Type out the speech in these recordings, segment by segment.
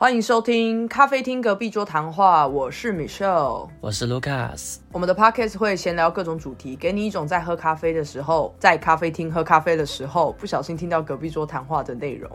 欢迎收听咖啡厅隔壁桌谈话，我是 Michelle。我是 Lucas，我们的 podcast 会闲聊各种主题，给你一种在喝咖啡的时候，在咖啡厅喝咖啡的时候，不小心听到隔壁桌谈话的内容。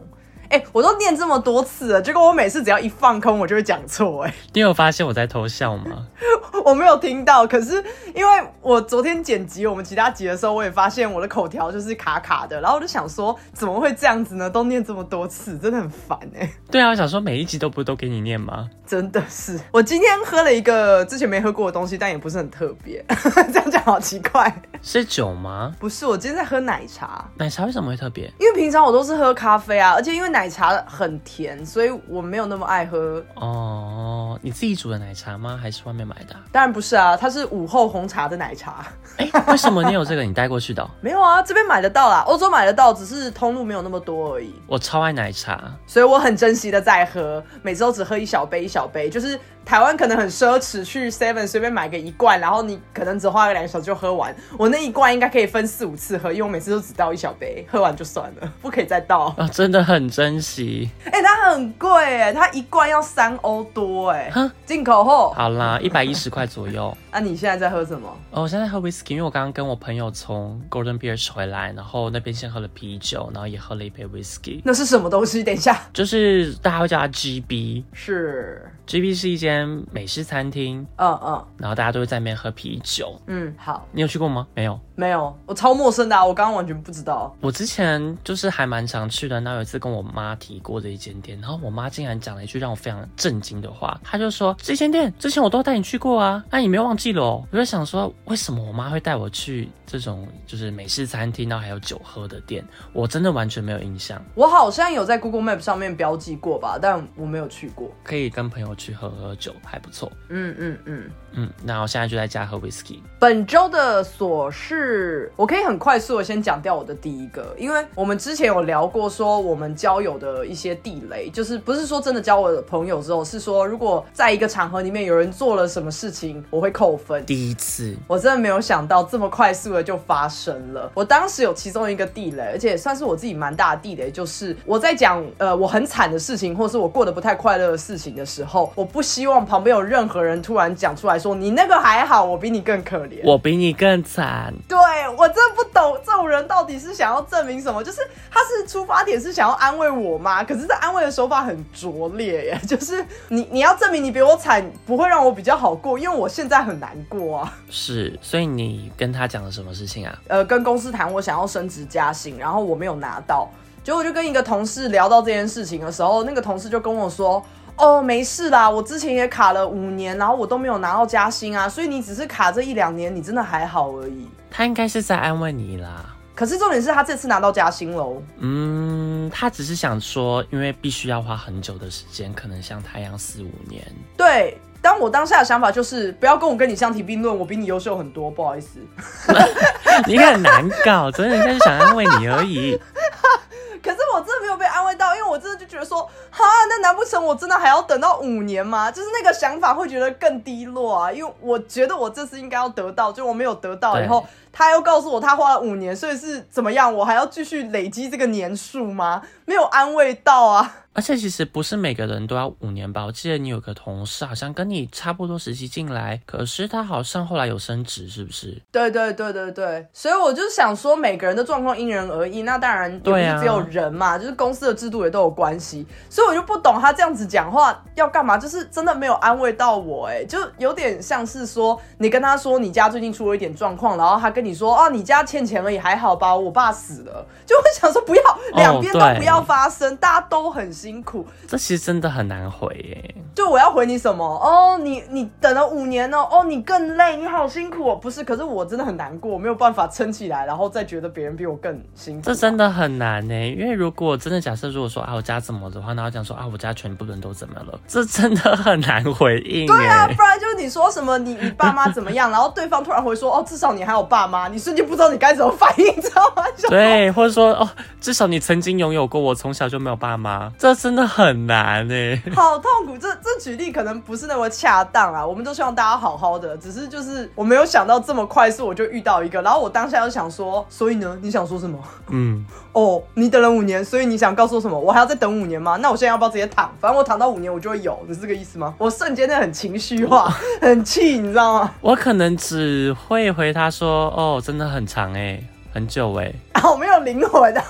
哎、我都念这么多次了，结果我每次只要一放空，我就会讲错。哎，你有发现我在偷笑吗？我没有听到，可是因为我昨天剪辑我们其他集的时候，我也发现我的口条就是卡卡的，然后我就想说，怎么会这样子呢？都念这么多次，真的很烦哎、对啊，我想说每一集都不都给你念吗？真的是，我今天喝了一个之前没喝过的东西，但也不是很特别。这样讲好奇怪。是酒吗？不是，我今天在喝奶茶，奶茶为什么会特别？因为平常我都是喝咖啡啊，而且因为奶茶很甜，所以我没有那么爱喝。哦，你自己煮的奶茶吗？还是外面买的啊、当然不是啊，它是午后红茶的奶茶。哎、为什么你有这个？你带过去的哦、没有啊，这边买得到啦，欧洲买得到，只是通路没有那么多而已。我超爱奶茶，所以我很珍惜的在喝，每次都只喝一小杯一小杯，就是台湾可能很奢侈，去 Seven 随便买个一罐，然后你可能只花个两个小时就喝完。我那一罐应该可以分四五次喝，因为我每次都只倒一小杯，喝完就算了，不可以再倒。啊、真的很珍惜。哎、它很贵哎，它一罐要三欧多哎哼，进口后。好啦，一百一十块左右。那、你现在在喝什么？哦，我现在喝 whisky，因为我刚刚跟我朋友从 Golden Bears 回来，然后那边先喝了啤酒，然后也喝了一杯 whisky，那是什么东西？等一下，就是大家会叫它 GB。是，GB 是一间美式餐厅，嗯嗯然后大家都会在那边喝啤酒。嗯，好，你有去过吗？没有。没有，我超陌生的、啊，我刚刚完全不知道。我之前就是还蛮常去的，那有一次跟我妈提过的一间店，然后我妈竟然讲了一句让我非常震惊的话，她就说这间店之前我都带你去过啊，那你没有忘记了哦？我就想说，为什么我妈会带我去这种就是美式餐厅，然后还有酒喝的店？我真的完全没有印象。我好像有在 Google Map 上面标记过吧，但我没有去过。可以跟朋友去喝喝酒，还不错。嗯嗯嗯。嗯，嗯那我现在就在家喝 whisky。本周的琐事，我可以很快速的先讲掉我的第一个，因为我们之前有聊过说我们交友的一些地雷，就是不是说真的交我的朋友之后，是说如果在一个场合里面有人做了什么事情，我会扣分。第一次，我真的没有想到这么快速的就发生了。我当时有其中一个地雷，而且算是我自己蛮大的地雷，就是我在讲呃我很惨的事情，或是我过得不太快乐的事情的时候，我不希望旁边有任何人突然讲出来说你那个还好，我比你更可怜。我比你更惨。对我真不懂这种人到底是想要证明什么？就是他是出发点是想要安慰我吗？可是这安慰的手法很拙劣耶，就是你你要证明你比我惨，不会让我比较好过，因为我现在很难过啊。是，所以你跟他讲了什么事情啊？呃，跟公司谈我想要升职加薪，然后我没有拿到，结果就跟一个同事聊到这件事情的时候，那个同事就跟我说。哦，没事啦，我之前也卡了五年，然后我都没有拿到加薪啊，所以你只是卡这一两年，你真的还好而已。他应该是在安慰你啦。可是重点是他这次拿到加薪喽，嗯，他只是想说，因为必须要花很久的时间，可能像他一样四五年。对，当我当下的想法就是不要跟我跟你相提并论，我比你优秀很多，不好意思。你很难搞，真的，人家是想安慰你而已。可是我真的没有被安慰到，因为我真的就觉得说，哈，那难不成我真的还要等到五年吗？就是那个想法会觉得更低落啊，因为我觉得我这次应该要得到，就我没有得到以后，他又告诉我他花了五年，所以是怎么样？我还要继续累积这个年数吗？没有安慰到啊。而且其实不是每个人都要五年吧？我记得你有个同事好像跟你差不多时期进来，可是他好像后来有升职，是不是？对对对对对，所以我就想说，每个人的状况因人而异，那当然也不对啊是只有人嘛，就是公司的制度也都有关系，所以我就不懂他这样子讲话要干嘛，就是真的没有安慰到我、哎，就有点像是说你跟他说你家最近出了一点状况，然后他跟你说哦，你家欠钱而已，还好吧，我爸死了，就会想说不要两边都不要发生，大家都很辛苦，这其实真的很难回耶。就我要回你什么？哦，你你等了五年哦，哦，你更累，你好辛苦哦。不是，可是我真的很难过，我没有办法撑起来，然后再觉得别人比我更辛苦。这真的很难呢，因为如果真的假设，如果说啊我家怎么的话，然后讲说啊我家全部人都怎么了，这真的很难回应对啊，不然就是你说什么你你爸妈怎么样，然后对方突然回说哦，至少你还有爸妈，你瞬间不知道你该怎么反应，知道吗？对，或者说哦，至少你曾经拥有过，我从小就没有爸妈，这真的很难呢。好痛苦，这这举例可能不是那么恰当啊。我们都希望大家好好的，只是就是我没有想到这么快速我就遇到一个，然后我当下就想说，所以呢，你想说什么？嗯，哦，你等了五年，所以你想告诉我什么？我还要再等五年吗？那我现现在要不要直接躺？反正我躺到五年我就会有，是这个意思吗？我瞬间的很情绪化，很气，你知道吗？我可能只会回他说：“哦，真的很长哎，很久哎。”啊，我没有灵魂啊，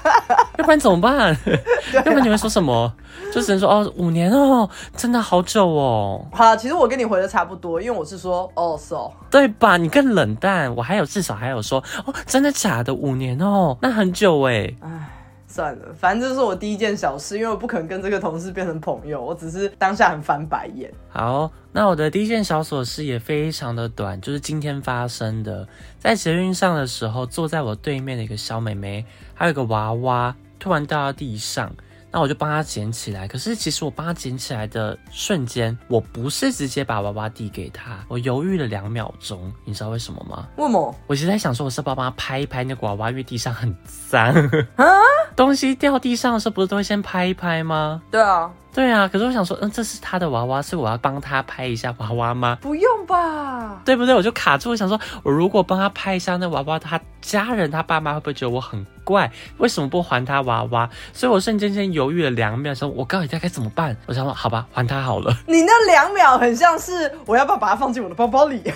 要不然怎么办？要不然你会说什么？就只能说哦，五年哦，真的好久哦。好，其实我跟你回的差不多，因为我是说哦，so，对吧？你更冷淡，我还有至少还有说哦，真的假的？五年哦，那很久哎。唉。算了，反正这是我第一件小事，因为我不可能跟这个同事变成朋友，我只是当下很翻白眼。好，那我的第一件小琐事也非常的短，就是今天发生的，在捷运上的时候，坐在我对面的一个小妹妹，还有个娃娃，突然掉到地上。那我就帮他捡起来，可是其实我帮他捡起来的瞬间，我不是直接把娃娃递给他，我犹豫了两秒钟，你知道为什么吗？为什么？我其实在想说，我是帮他拍一拍那个娃娃，因为地上很脏啊，东西掉地上的时候不是都会先拍一拍吗？对啊。对啊，可是我想说，嗯，这是他的娃娃，是我要帮他拍一下娃娃吗？不用吧，对不对？我就卡住，我想说，我如果帮他拍一下那娃娃，他家人他爸妈会不会觉得我很怪？为什么不还他娃娃？所以我瞬间先犹豫了两秒，说，我告诉你该怎么办。我想说，好吧，还他好了。你那两秒很像是我要不要把它放进我的包包里？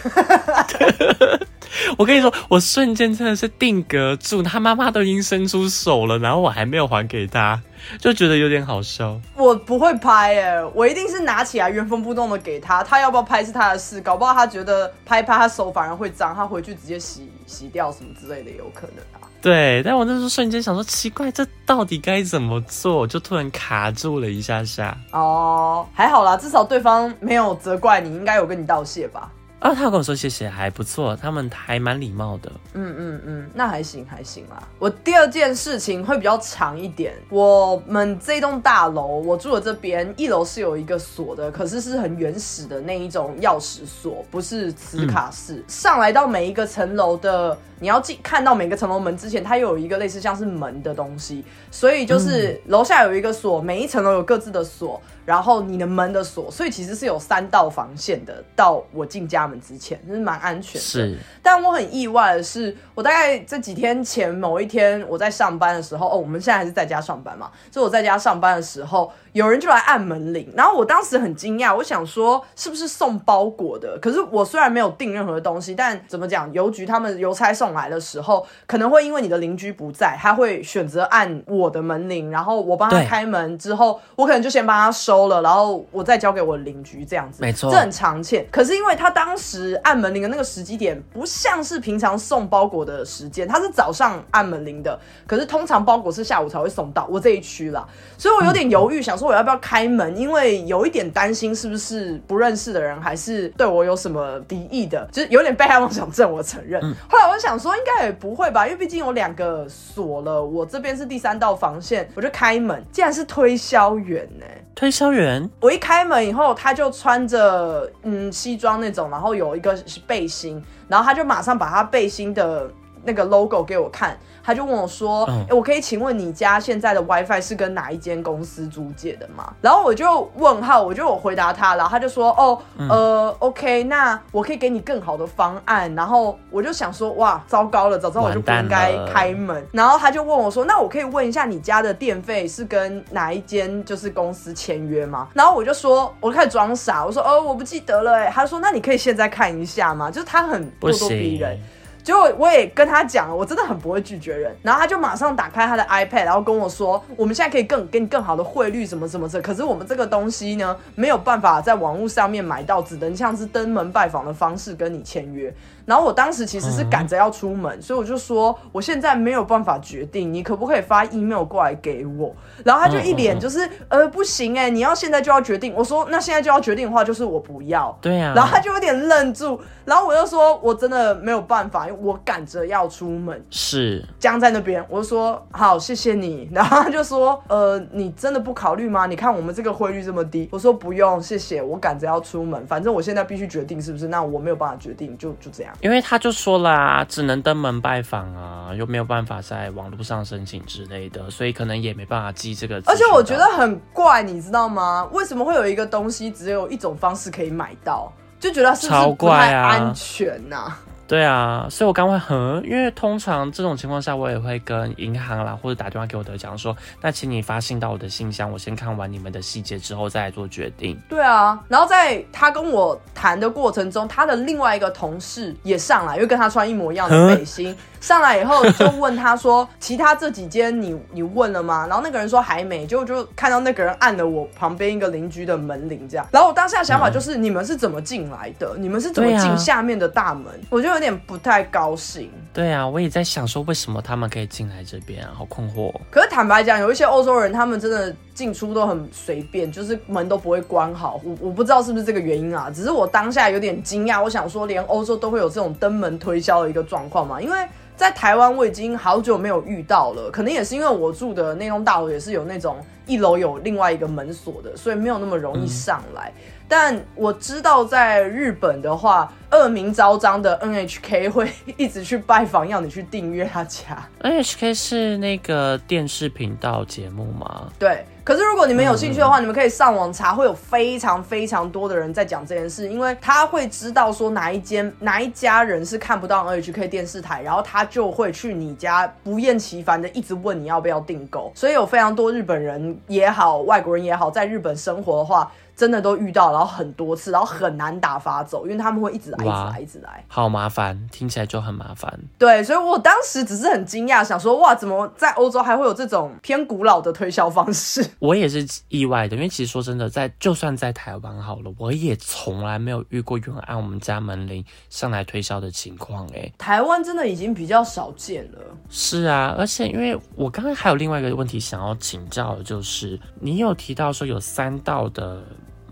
我跟你说，我瞬间真的是定格住，他妈妈都已经伸出手了，然后我还没有还给他。就觉得有点好笑。我不会拍哎，我一定是拿起来原封不动的给他，他要不要拍是他的事，搞不好他觉得拍拍他手反而会脏，他回去直接洗洗掉什么之类的有可能啊。对，但我那时候瞬间想说奇怪，这到底该怎么做？就突然卡住了一下下。哦，还好啦，至少对方没有责怪你，应该有跟你道谢吧。啊，他跟我说谢谢，还不错，他们还蛮礼貌的。嗯嗯嗯，那还行还行啦。我第二件事情会比较长一点。我们这栋大楼，我住的这边一楼是有一个锁的，可是是很原始的那一种钥匙锁，不是磁卡式。上来到每一个层楼的。你要进看到每个层楼门之前，它又有一个类似像是门的东西，所以就是楼下有一个锁，每一层楼有各自的锁，然后你的门的锁，所以其实是有三道防线的。到我进家门之前，就是蛮安全的。是，但我很意外的是，我大概这几天前某一天我在上班的时候，哦，我们现在还是在家上班嘛，就我在家上班的时候。有人就来按门铃，然后我当时很惊讶，我想说是不是送包裹的？可是我虽然没有订任何东西，但怎么讲，邮局他们邮差送来的时候，可能会因为你的邻居不在，他会选择按我的门铃，然后我帮他开门之后，我可能就先帮他收了，然后我再交给我邻居这样子。没错，这很常见。可是因为他当时按门铃的那个时机点，不像是平常送包裹的时间，他是早上按门铃的，可是通常包裹是下午才会送到我这一区啦，所以我有点犹豫，想说。我要不要开门？因为有一点担心，是不是不认识的人，还是对我有什么敌意的？就是有点被害妄想症，我承认。后来我想说，应该也不会吧，因为毕竟有两个锁了，我这边是第三道防线，我就开门，竟然是推销员呢！推销员，我一开门以后，他就穿着嗯西装那种，然后有一个背心，然后他就马上把他背心的那个 logo 给我看。他就问我说：“哎，我可以请问你家现在的 WiFi 是跟哪一间公司租借的吗？”然后我就问号，我就我回答他，然后他就说：“哦，呃，OK，那我可以给你更好的方案。”然后我就想说：“哇，糟糕了，早知道我就不应该开门。”然后他就问我说：“那我可以问一下你家的电费是跟哪一间就是公司签约吗？”然后我就说：“我开始装傻，我说：‘哦，我不记得了。’哎，他说：‘那你可以现在看一下吗？’就是他很咄咄逼人。结果我也跟他讲了，我真的很不会拒绝人。然后他就马上打开他的 iPad，然后跟我说：“我们现在可以更给你更好的汇率，什么什么的。可是我们这个东西呢，没有办法在网络上面买到，只能像是登门拜访的方式跟你签约。”然后我当时其实是赶着要出门，所以我就说我现在没有办法决定，你可不可以发 email 过来给我？然后他就一脸就是呃不行哎，你要现在就要决定。我说那现在就要决定的话，就是我不要。对呀。然后他就有点愣住，然后我就说我真的没有办法，因为我赶着要出门。是僵在那边，我就说好谢谢你。然后他就说呃你真的不考虑吗？你看我们这个汇率这么低。我说不用谢谢，我赶着要出门，反正我现在必须决定是不是？那我没有办法决定，就就这样。因为他就说了，只能登门拜访啊，又没有办法在网络上申请之类的，所以可能也没办法寄这个。而且我觉得很怪，你知道吗？为什么会有一个东西只有一种方式可以买到？就觉得是不是不太安全呐？对啊，所以我刚会很，因为通常这种情况下，我也会跟银行啦，或者打电话给我的讲说，那请你发信到我的信箱，我先看完你们的细节之后再来做决定。对啊，然后在他跟我谈的过程中，他的另外一个同事也上来，因为跟他穿一模一样的背心，上来以后就问他说，其他这几间你你问了吗？然后那个人说还没，就就看到那个人按了我旁边一个邻居的门铃，这样，然后我当下想法就是，你们是怎么进来的？你们是怎么进下面的大门？我就有点不太高兴。对啊，我也在想说，为什么他们可以进来这边啊？好困惑哦。可是坦白讲，有一些欧洲人，他们真的进出都很随便，就是门都不会关好。我我不知道是不是这个原因啊，只是我当下有点惊讶。我想说，连欧洲都会有这种登门推销的一个状况嘛？因为在台湾我已经好久没有遇到了，可能也是因为我住的那栋大楼也是有那种一楼有另外一个门锁的，所以没有那么容易上来。但我知道在日本的话，恶名昭彰的 NHK 会一直去拜访，要你去订阅他家。NHK 是那个电视频道节目吗？对，可是如果你们有兴趣的话，你们可以上网查，会有非常非常多的人在讲这件事，因为他会知道说哪一间哪一家人是看不到 NHK 电视台，然后他就会去你家不厌其烦的一直问你要不要订购，所以有非常多日本人也好，外国人也好，在日本生活的话。真的都遇到，然后很多次，然后很难打发走，因为他们会一直来，一直哇来，一直来。好麻烦，听起来就很麻烦。对，所以我当时只是很惊讶，想说哇，怎么在欧洲还会有这种偏古老的推销方式？我也是意外的，因为其实说真的，在就算在台湾好了，我也从来没有遇过有人按我们家门铃上来推销的情况。哎，台湾真的已经比较少见了。是啊，而且因为我刚刚还有另外一个问题想要请教的，就是你有提到说有三道的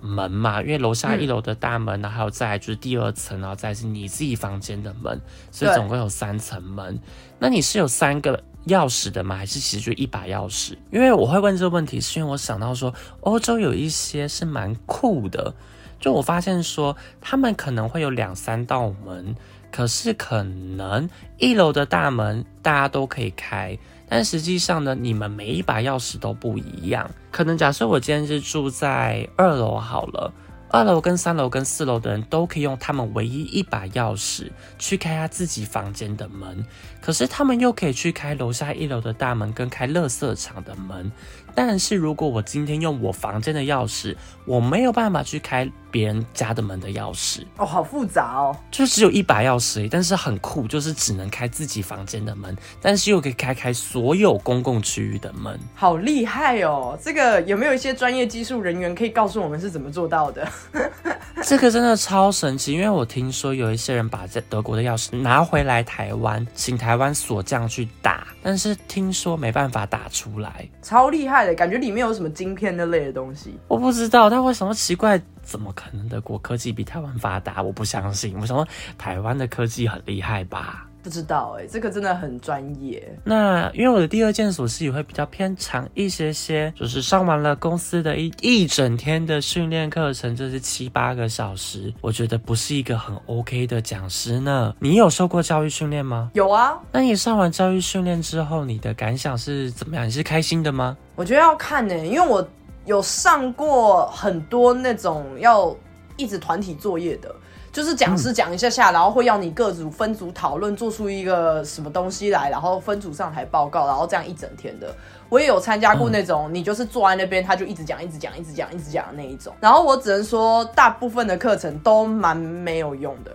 门嘛？因为楼下一楼的大门，然后还有再来就是第二层，然后再是你自己房间的门，所以总共有三层门。那你是有三个钥匙的吗？还是其实就一把钥匙？因为我会问这个问题，是因为我想到说欧洲有一些是蛮酷的，就我发现说他们可能会有两三道门，可是可能一楼的大门大家都可以开。但实际上呢，你们每一把钥匙都不一样。可能假设我今天是住在二楼好了，二楼跟三楼跟四楼的人都可以用他们唯一一把钥匙去开他自己房间的门，可是他们又可以去开楼下一楼的大门跟开垃圾场的门。但是如果我今天用我房间的钥匙，我没有办法去开别人家的门的钥匙，哦，好复杂哦。就只有一把钥匙但是很酷，就是只能开自己房间的门，但是又可以开开所有公共区域的门。好厉害哦！这个有没有一些专业技术人员可以告诉我们是怎么做到的？这个真的超神奇，因为我听说有一些人把在德国的钥匙拿回来台湾，请台湾锁匠去打，但是听说没办法打出来。超厉害感觉里面有什么晶片那类的东西。我不知道，但我想说奇怪，怎么可能德国科技比台湾发达？我不相信。我想说台湾的科技很厉害吧？不知道哎、这个真的很专业。那因为我的第二件琐事也会比较偏长一些些，就是上完了公司的一一整天的训练课程，这是七八个小时，我觉得不是一个很 OK 的讲师呢。你有受过教育训练吗？有啊，那你上完教育训练之后，你的感想是怎么样？你是开心的吗？我觉得要看呢、因为我有上过很多那种要一直团体作业的。就是讲师讲一下下，然后会要你各组分组讨论，做出一个什么东西来，然后分组上台报告，然后这样一整天的。我也有参加过那种，你就是坐在那边，他就一直讲，一直讲，一直讲，一直讲的那一种。然后我只能说，大部分的课程都蛮没有用的，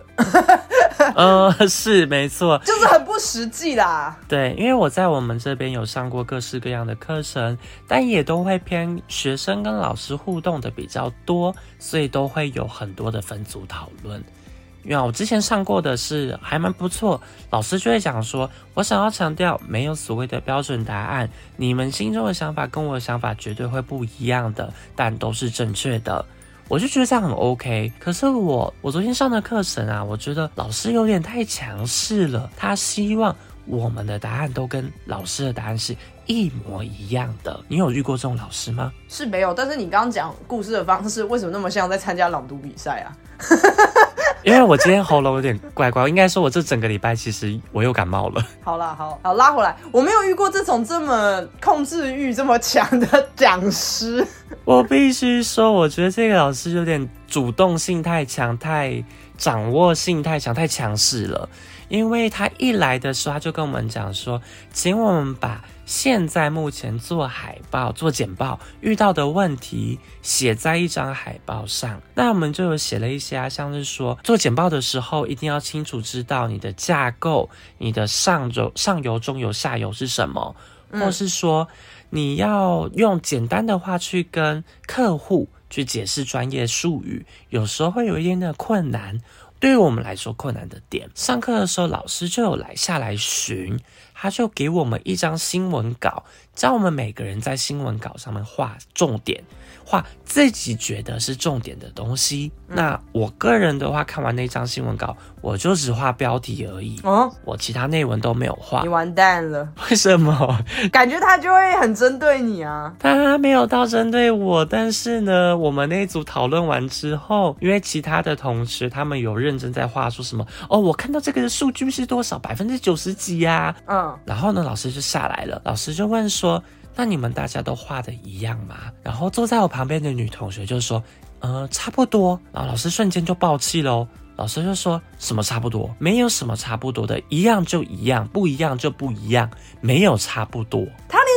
呃，是没错，就是很不实际啦。对，因为我在我们这边有上过各式各样的课程，但也都会偏学生跟老师互动的比较多，所以都会有很多的分组讨论。因为我之前上过的是还蛮不错，老师就会讲说，我想要强调没有所谓的标准答案，你们心中的想法跟我的想法绝对会不一样的，但都是正确的。我就觉得这样很 OK。可是我我昨天上的课程啊，我觉得老师有点太强势了，他希望我们的答案都跟老师的答案是一模一样的。你有遇过这种老师吗？是没有，但是你刚刚讲故事的方式，为什么那么像在参加朗读比赛啊？因为我今天喉咙有点怪怪，应该说我这整个礼拜其实我又感冒了。好啦，好好拉回来，我没有遇过这种这么控制欲这么强的讲师。我必须说，我觉得这个老师有点主动性太强，太掌握性太强，太强势了。因为他一来的时候，他就跟我们讲说，请我们把现在目前做海报、做简报遇到的问题写在一张海报上。那我们就有写了一些啊，像是说做简报的时候，一定要清楚知道你的架构、你的上游、上游、中游、下游是什么，或是说你要用简单的话去跟客户去解释专业术语，有时候会有一点点困难。对于我们来说困难的点，上课的时候老师就有来下来巡，他就给我们一张新闻稿，教我们每个人在新闻稿上面画重点。画自己觉得是重点的东西。那我个人的话，看完那张新闻稿，我就只画标题而已。哦，我其他内文都没有画。你完蛋了！为什么？感觉他就会很针对你啊。他没有到针对我，但是呢，我们那一组讨论完之后，因为其他的同事他们有认真在画，说什么哦，我看到这个的数据是多少，百分之九十几呀。嗯，然后呢，老师就下来了，老师就问说。那你们大家都画的一样吗？然后坐在我旁边的女同学就说，呃，差不多。然后老师瞬间就爆气喽，老师就说什么差不多？没有什么差不多的，一样就一样，不一样就不一样，没有差不多。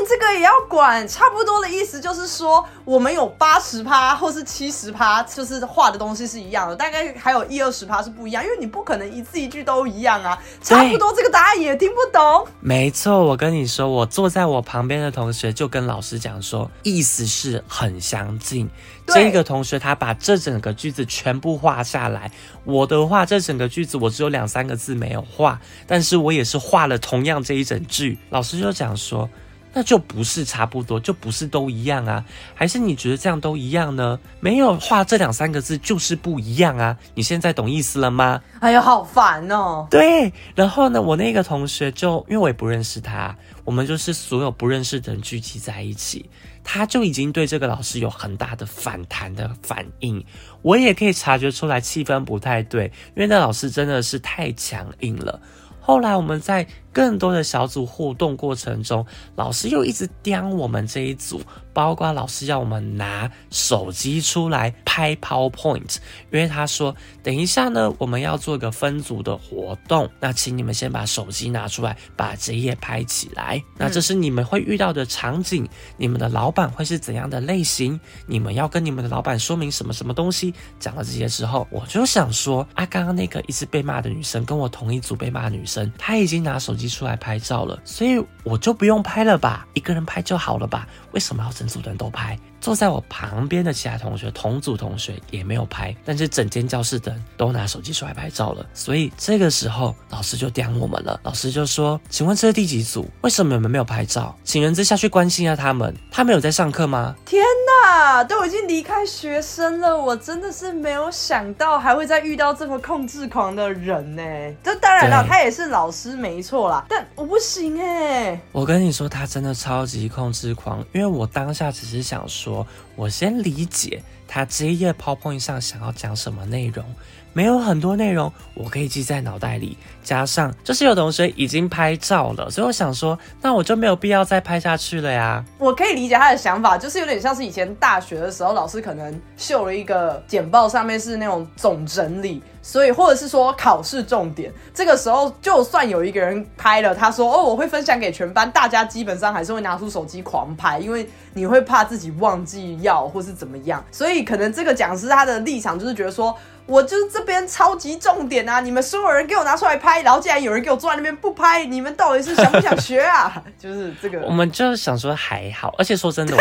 这个也要管，差不多的意思就是说，我们有八十趴或是七十趴，就是画的东西是一样的，大概还有一二十趴是不一样，因为你不可能一字一句都一样啊。差不多这个答案也听不懂。没错，我跟你说，我坐在我旁边的同学就跟老师讲说，意思是很相近。这个同学他把这整个句子全部画下来，我的话这整个句子我只有两三个字没有画，但是我也是画了同样这一整句。老师就讲说。那就不是差不多，就不是都一样啊？还是你觉得这样都一样呢？没有画这两三个字就是不一样啊？你现在懂意思了吗？哎呀，好烦哦！对，然后呢，我那个同学就因为我也不认识他，我们就是所有不认识的人聚集在一起，他就已经对这个老师有很大的反弹的反应。我也可以察觉出来气氛不太对，因为那老师真的是太强硬了。后来我们在更多的小组互动过程中，老师又一直刁我们这一组。包括老师要我们拿手机出来拍 PowerPoint，因为他说等一下呢，我们要做个分组的活动，那请你们先把手机拿出来，把这页拍起来。那这是你们会遇到的场景，你们的老板会是怎样的类型？你们要跟你们的老板说明什么什么东西？讲了这些之后，我就想说啊，刚刚那个一直被骂的女生，跟我同一组被骂的女生，她已经拿手机机出来拍照了，所以我就不用拍了吧，一个人拍就好了吧？为什么要？整组人都拍。坐在我旁边的其他同学，同组同学也没有拍，但是整间教室的人都拿手机出来拍照了。所以这个时候老师就刁我们了。老师就说：“请问这是第几组？为什么你们没有拍照？请人之下去关心一下他们。他们有在上课吗？”天哪，都已经离开学生了，我真的是没有想到还会再遇到这么控制狂的人呢。这当然了，他也是老师没错啦，但我不行哎。我跟你说，他真的超级控制狂，因为我当下只是想说。我先理解他这一页 PowerPoint 上想要讲什么内容，没有很多内容，我可以记在脑袋里。加上就是有同学已经拍照了，所以我想说，那我就没有必要再拍下去了呀。我可以理解他的想法，就是有点像是以前大学的时候，老师可能秀了一个简报，上面是那种总整理。所以，或者是说考试重点，这个时候就算有一个人拍了，他说：“哦，我会分享给全班，大家基本上还是会拿出手机狂拍，因为你会怕自己忘记要或是怎么样。”所以，可能这个讲师他的立场就是觉得说：“我就是这边超级重点啊，你们所有人给我拿出来拍，然后竟然有人给我坐在那边不拍，你们到底是想不想学啊？”就是这个，我们就是想说还好，而且说真的，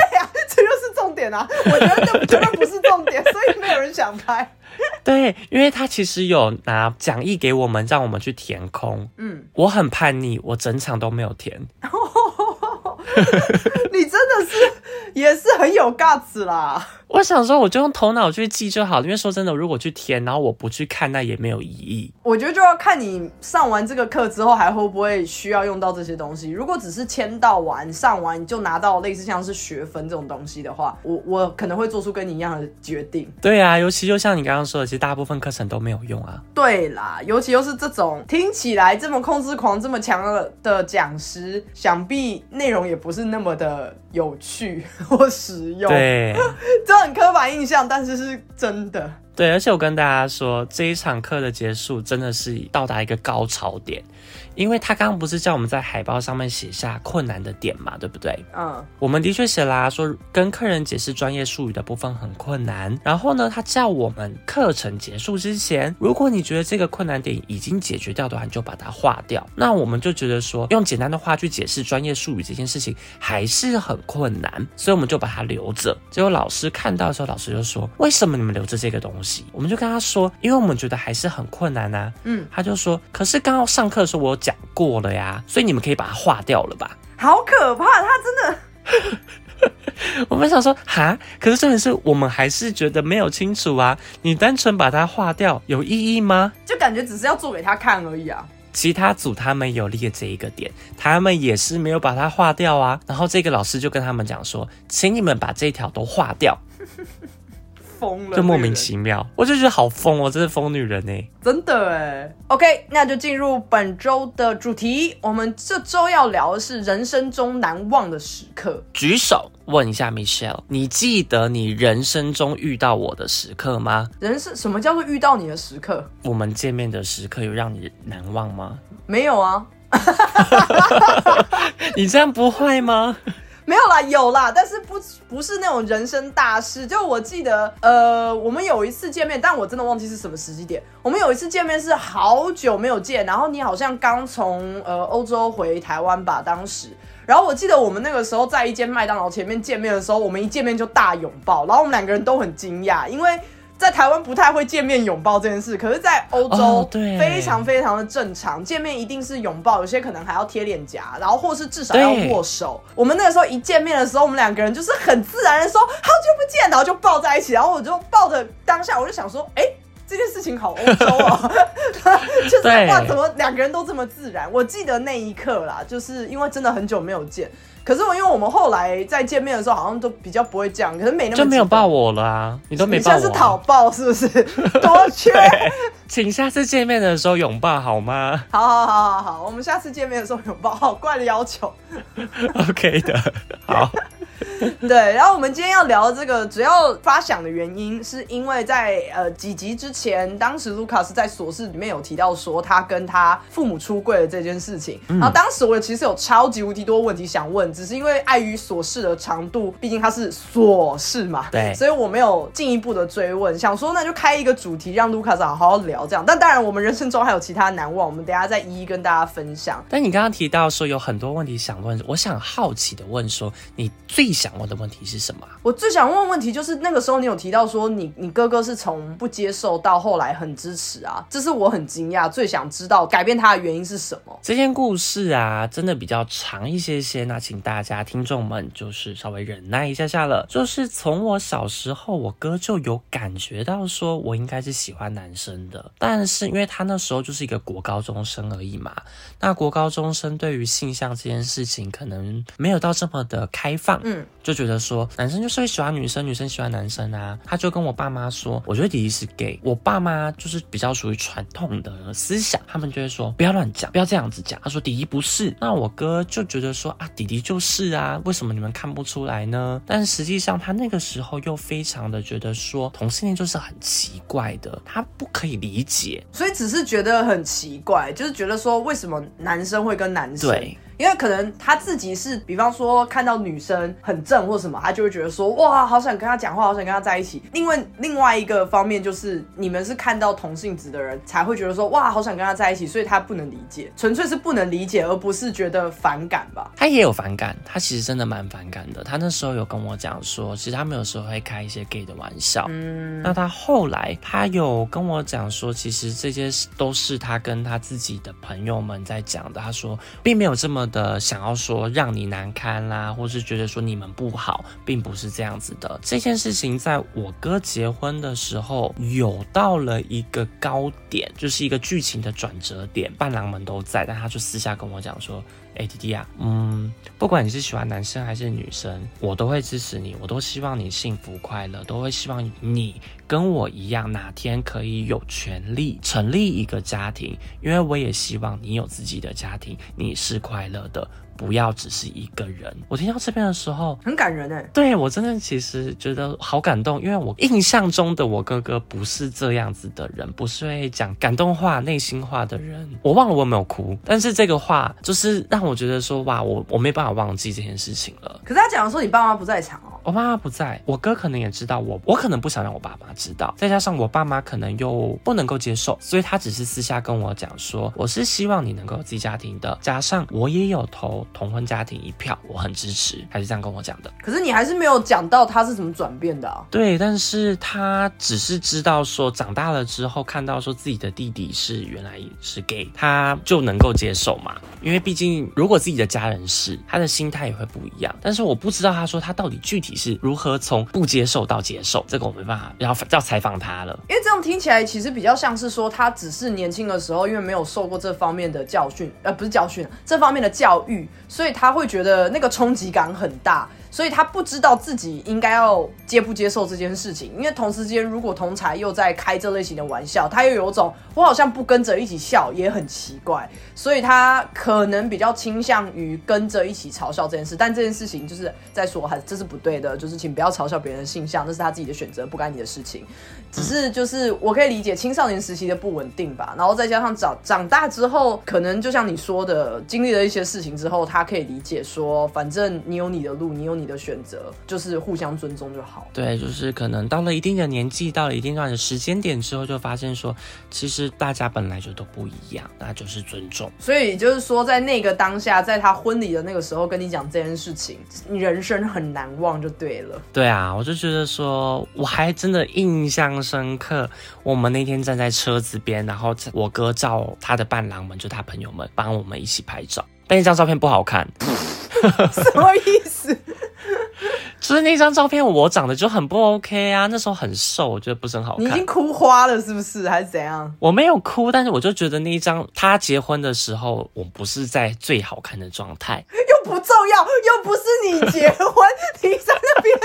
点啊！我觉得这绝对不是重点，所以没有人想拍。对，因为他其实有拿讲义给我们，让我们去填空。嗯，我很叛逆，我整场都没有填。你真的是也是很有 guts 啦。我想说，我就用头脑去记就好了。因为说真的，如果去填，然后我不去看，那也没有意义。我觉得就要看你上完这个课之后，还会不会需要用到这些东西。如果只是签到完、上完你就拿到类似像是学分这种东西的话，我我可能会做出跟你一样的决定。对啊，尤其就像你刚刚说的，其实大部分课程都没有用啊。对啦，尤其又是这种听起来这么控制狂、这么强的讲师，想必内容也不是那么的有趣 或实用。对，这很刻板印象，但是是真的。对，而且我跟大家说，这一场课的结束真的是到达一个高潮点。因为他刚刚不是叫我们在海报上面写下困难的点嘛，对不对？嗯，我们的确写啦，说跟客人解释专业术语的部分很困难。然后呢，他叫我们课程结束之前，如果你觉得这个困难点已经解决掉的话，你就把它划掉。那我们就觉得说，用简单的话去解释专业术语这件事情还是很困难，所以我们就把它留着。结果老师看到的时候，老师就说：“为什么你们留着这个东西？”我们就跟他说：“因为我们觉得还是很困难啊。”嗯，他就说：“可是刚刚上课的时候我讲。”讲过了呀，所以你们可以把它划掉了吧？好可怕，他真的。我们想说哈，可是重点是我们还是觉得没有清楚啊。你单纯把它划掉有意义吗？就感觉只是要做给他看而已啊。其他组他们有列这一个点，他们也是没有把它划掉啊。然后这个老师就跟他们讲说，请你们把这条都划掉。疯了，就莫名其妙，我就觉得好疯哦，真是疯女人呢，真的哎。OK，那就进入本周的主题，我们这周要聊的是人生中难忘的时刻。举手问一下 Michelle，你记得你人生中遇到我的时刻吗？人生什么叫做遇到你的时刻？我们见面的时刻有让你难忘吗？没有啊，你这样不会吗？没有啦，有啦，但是不不是那种人生大事。就我记得，呃，我们有一次见面，但我真的忘记是什么时机点。我们有一次见面是好久没有见，然后你好像刚从呃欧洲回台湾吧，当时。然后我记得我们那个时候在一间麦当劳前面见面的时候，我们一见面就大拥抱，然后我们两个人都很惊讶，因为。在台湾不太会见面拥抱这件事，可是，在欧洲非常非常的正常，见面一定是拥抱，有些可能还要贴脸颊，然后或是至少要握手。我们那个时候一见面的时候，我们两个人就是很自然的说好久不见，然后就抱在一起，然后我就抱着当下，我就想说，哎，这件事情好欧洲啊，就是哇，怎么两个人都这么自然？我记得那一刻啦，就是因为真的很久没有见。可是我因为我们后来再见面的时候，好像都比较不会这样，可是没那么就没有抱我了啊，你都没抱我，是讨抱是不是？多缺，请下次见面的时候拥抱好吗？好好好好好，我们下次见面的时候拥抱，好怪的要求。OK 的，好。对，然后我们今天要聊的这个主要发想的原因，是因为在呃几集之前，当时卢卡斯在琐事里面有提到说他跟他父母出柜的这件事情，然后当时我其实有超级无敌多问题想问，只是因为碍于琐事的长度，毕竟它是琐事嘛，对，所以我没有进一步的追问，想说那就开一个主题让卢卡斯好好聊这样。但当然，我们人生中还有其他难忘，我们等下再一一跟大家分享。但你刚刚提到说有很多问题想问，我想好奇的问说，你最想问的问题是什么？我最想问问题就是那个时候你有提到说你你哥哥是从不接受到后来很支持啊，这是我很惊讶，最想知道改变他的原因是什么？这件故事啊，真的比较长一些些，那请大家听众们就是稍微忍耐一下下了。就是从我小时候，我哥就有感觉到说我应该是喜欢男生的，但是因为他那时候就是一个国高中生而已嘛，那国高中生对于性向这件事情可能没有到这么的开放，嗯。就觉得说男生就是会喜欢女生，女生喜欢男生啊。他就跟我爸妈说，我觉得弟弟是 gay。我爸妈就是比较属于传统的思想，他们就会说不要乱讲，不要这样子讲。他说弟弟不是，那我哥就觉得说啊，弟弟就是啊，为什么你们看不出来呢？但是实际上他那个时候又非常的觉得说同性恋就是很奇怪的，他不可以理解，所以只是觉得很奇怪，就是觉得说为什么男生会跟男生对。因为可能他自己是，比方说看到女生很正或什么，他就会觉得说，哇，好想跟他讲话，好想跟他在一起。另外另外一个方面就是，你们是看到同性子的人才会觉得说，哇，好想跟他在一起，所以他不能理解，纯粹是不能理解，而不是觉得反感吧？他也有反感，他其实真的蛮反感的。他那时候有跟我讲说，其实他们有时候会开一些 gay 的玩笑。嗯，那他后来他有跟我讲说，其实这些都是他跟他自己的朋友们在讲的。他说，并没有这么。的想要说让你难堪啦，或是觉得说你们不好，并不是这样子的。这件事情在我哥结婚的时候有到了一个高点，就是一个剧情的转折点，伴郎们都在，但他就私下跟我讲说。哎，弟弟啊，嗯，不管你是喜欢男生还是女生，我都会支持你，我都希望你幸福快乐，都会希望你跟我一样，哪天可以有权利成立一个家庭，因为我也希望你有自己的家庭，你是快乐的。不要只是一个人。我听到这边的时候，很感人哎。对我真的其实觉得好感动，因为我印象中的我哥哥不是这样子的人，不是会讲感动话、内心话的人。我忘了我有没有哭，但是这个话就是让我觉得说，哇，我我没办法忘记这件事情了。可是他讲的说你爸妈不在场哦，我妈妈不在，我哥可能也知道我，我可能不想让我爸妈知道，再加上我爸妈可能又不能够接受，所以他只是私下跟我讲说，我是希望你能够有自己家庭的，加上我也有投。同婚家庭一票，我很支持，还是这样跟我讲的。可是你还是没有讲到他是怎么转变的啊？对，但是他只是知道说长大了之后，看到说自己的弟弟是原来是 gay，他就能够接受嘛。因为毕竟如果自己的家人是，他的心态也会不一样。但是我不知道他说他到底具体是如何从不接受到接受，这个我没办法要要采访他了。因为这样听起来其实比较像是说他只是年轻的时候因为没有受过这方面的教训，呃，不是教训，这方面的教育。所以他会觉得那个冲击感很大。所以他不知道自己应该要接不接受这件事情，因为同时间如果同才又在开这类型的玩笑，他又有种我好像不跟着一起笑也很奇怪，所以他可能比较倾向于跟着一起嘲笑这件事。但这件事情就是在说，还这是不对的，就是请不要嘲笑别人的性向，那是他自己的选择，不干你的事情。只是就是我可以理解青少年时期的不稳定吧，然后再加上长长大之后，可能就像你说的，经历了一些事情之后，他可以理解说，反正你有你的路，你有。你的选择就是互相尊重就好。对，就是可能到了一定的年纪，到了一定段的时间点之后，就发现说，其实大家本来就都不一样，那就是尊重。所以就是说，在那个当下，在他婚礼的那个时候跟你讲这件事情，你人生很难忘就对了。对啊，我就觉得说，我还真的印象深刻。我们那天站在车子边，然后我哥照他的伴郎们，就他朋友们帮我们一起拍照，但那张照片不好看。什么意思？就是那张照片，我长得就很不 OK 啊。那时候很瘦，我觉得不是很好看。你已经哭花了是不是？还是怎样？我没有哭，但是我就觉得那一张他结婚的时候，我不是在最好看的状态。又不重要，又不是你结婚，你在那边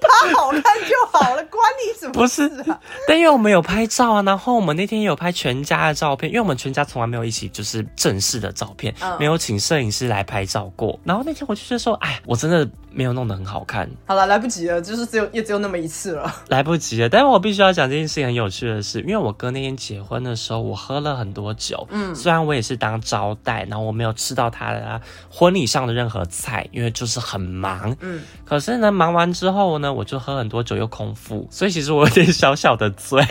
他好看就好了，关你什么？不是啊。但因为我们有拍照啊，然后我们那天有拍全家的照片，因为我们全家从来没有一起就是正式的照片，没有请摄影师来拍照过。然后那天我就觉得说，哎，我真的没有弄得很好看。好了，来不及了，就是只有也只有那么一次了，来不及了。但是我必须要讲这件事情很有趣的是，因为我哥那天结婚的时候，我喝了很多酒，嗯，虽然我也是当招待，然后我没有吃到他的婚礼上的任何菜，因为就是很忙，嗯，可是呢，忙完之后呢，我就喝很多酒又空腹，所以其实我有点小小的醉，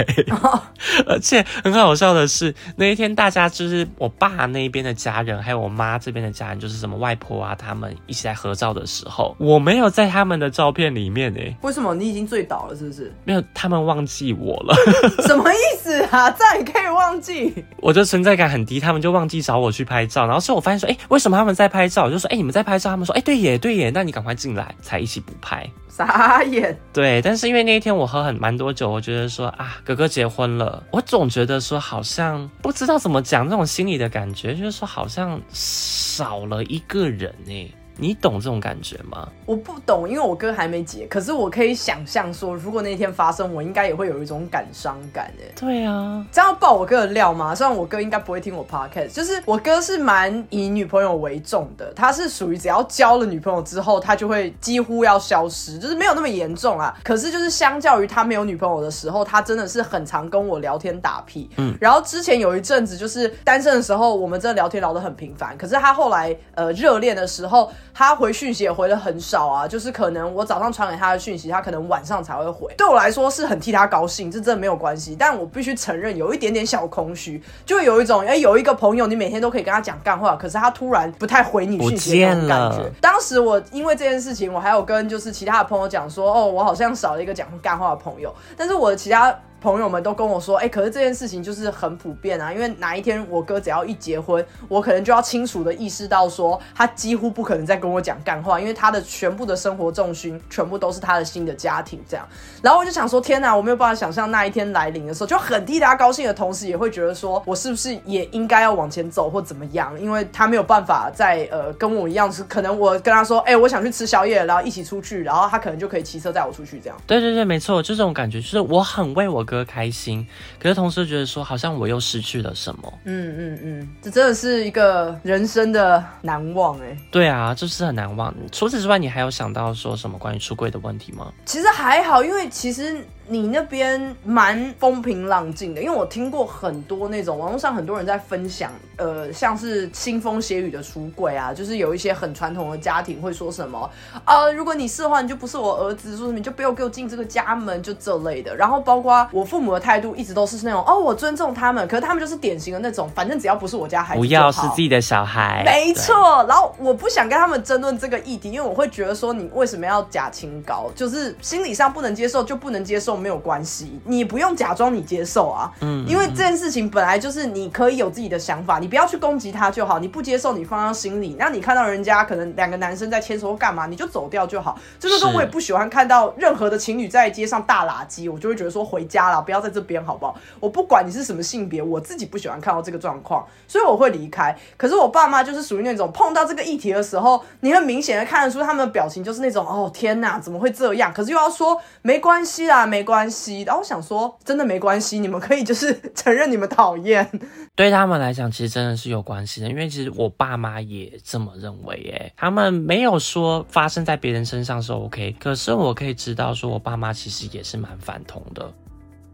而且很好笑的是，那一天大家就是我爸那边的家人，还有我妈这边的家人，就是什么外婆啊，他们一起在合照的时候，我没有在他们的照片里面诶，为什么你已经醉倒了？是不是？没有，他们忘记我了。什么意思啊？这样也可以忘记？我的存在感很低，他们就忘记找我去拍照。然后所以我发现说，哎，为什么他们在拍照？我就说，哎，你们在拍照？他们说，哎，对耶，对耶，那你赶快进来，才一起补拍。傻眼。对，但是因为那一天我喝很蛮多酒，我觉得说啊，哥哥结婚了，我总觉得说好像不知道怎么讲那种心里的感觉，就是说好像少了一个人呢。你懂这种感觉吗？我不懂，因为我哥还没结。可是我可以想象说，如果那天发生，我应该也会有一种感伤感诶。对啊，这样爆我哥的料吗？虽然我哥应该不会听我 podcast，就是我哥是蛮以女朋友为重的。他是属于只要交了女朋友之后，他就会几乎要消失，就是没有那么严重啊。可是就是相较于他没有女朋友的时候，他真的是很常跟我聊天打屁。嗯，然后之前有一阵子就是单身的时候，我们真的聊天聊得很频繁。可是他后来呃热恋的时候。他回讯息也回的很少啊，就是可能我早上传给他的讯息，他可能晚上才会回。对我来说是很替他高兴，这真的没有关系。但我必须承认有一点点小空虚，就有一种哎，有一个朋友你每天都可以跟他讲干话，可是他突然不太回你讯息那种感觉。当时我因为这件事情，我还有跟就是其他的朋友讲说，哦，我好像少了一个讲干话的朋友。但是我的其他。朋友们都跟我说，哎、可是这件事情就是很普遍啊，因为哪一天我哥只要一结婚，我可能就要清楚的意识到说，他几乎不可能再跟我讲干话，因为他的全部的生活重心全部都是他的新的家庭这样。然后我就想说，天哪，我没有办法想象那一天来临的时候，就很替他高兴的同时，也会觉得说我是不是也应该要往前走或怎么样，因为他没有办法再呃跟我一样，是可能我跟他说，哎、我想去吃宵夜，然后一起出去，然后他可能就可以骑车载我出去这样。对对对，没错，就这种感觉，就是我很为我哥开心，可是同时觉得说好像我又失去了什么。嗯嗯嗯，这真的是一个人生的难忘哎、对啊，就是很难忘。除此之外，你还有想到说什么关于出柜的问题吗？其实还好，因为其实你那边蛮风平浪静的，因为我听过很多那种网络上很多人在分享，呃，像是腥风血雨的出柜啊，就是有一些很传统的家庭会说什么啊、如果你是的话，你就不是我儿子，说什么你就不要给我进这个家门，就这类的。然后包括我父母的态度一直都是那种哦，我尊重他们，可是他们就是典型的那种，反正只要不是我家孩子不要是自己的小孩，没。错，然后我不想跟他们争论这个议题，因为我会觉得说你为什么要假清高，就是心理上不能接受就不能接受没有关系，你不用假装你接受啊，嗯因为这件事情本来就是你可以有自己的想法，你不要去攻击他就好，你不接受你放到心里，那你看到人家可能两个男生在牵手或干嘛，你就走掉就好，就是说是我也不喜欢看到任何的情侣在街上大垃圾，我就会觉得说回家了，不要在这边好不好？我不管你是什么性别，我自己不喜欢看到这个状况，所以我会离开。可是我爸妈就是属于那种碰到这个议题的时候，你很明显的看得出他们的表情就是那种哦天哪，怎么会这样？可是又要说没关系啦，没关系。然后我想说真的没关系，你们可以就是 承认你们讨厌。对他们来讲，其实真的是有关系的，因为其实我爸妈也这么认为，诶，他们没有说发生在别人身上是 OK，可是我可以知道，说我爸妈其实也是蛮反同的。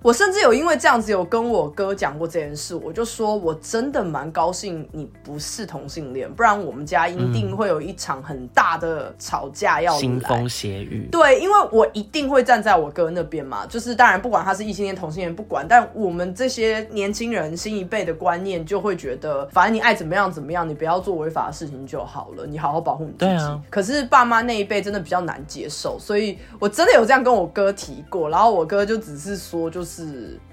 我甚至有因为这样子有跟我哥讲过这件事，我就说我真的蛮高兴你不是同性恋，不然我们家一定会有一场很大的吵架要来。腥风血雨，对，因为我一定会站在我哥那边嘛，就是当然不管他是异性恋、同性恋，不管，但我们这些年轻人新一辈的观念就会觉得，反正你爱怎么样怎么样，你不要做违法的事情就好了，你好好保护你自己。对啊可是爸妈那一辈真的比较难接受，所以我真的有这样跟我哥提过，然后我哥就只是说，就是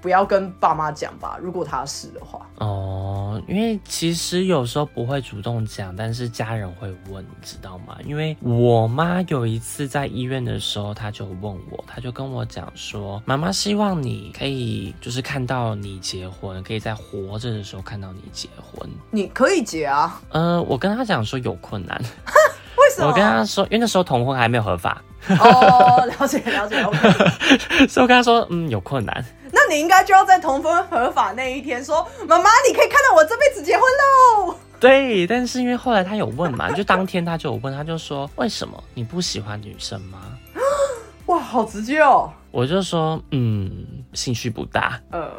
不要跟爸妈讲吧，如果他是的话。哦，因为其实有时候不会主动讲，但是家人会问，你知道吗？因为我妈有一次在医院的时候，她就问我，她就跟我讲说，妈妈希望你可以就是看到你结婚，可以在活着的时候看到你结婚。你可以结啊？呃，我跟她讲说有困难，为什么？我跟他说，因为那时候同婚还没有合法，哦，了解了解，OK。所以我跟他说，嗯，有困难。那你应该就要在同婚合法那一天说：“妈妈，你可以看到我这辈子结婚喽。对，但是因为后来他有问嘛，就当天他就有问，他就说为什么你不喜欢女生吗？” 哇，好直接哦。我就说，嗯，兴趣不大。呃，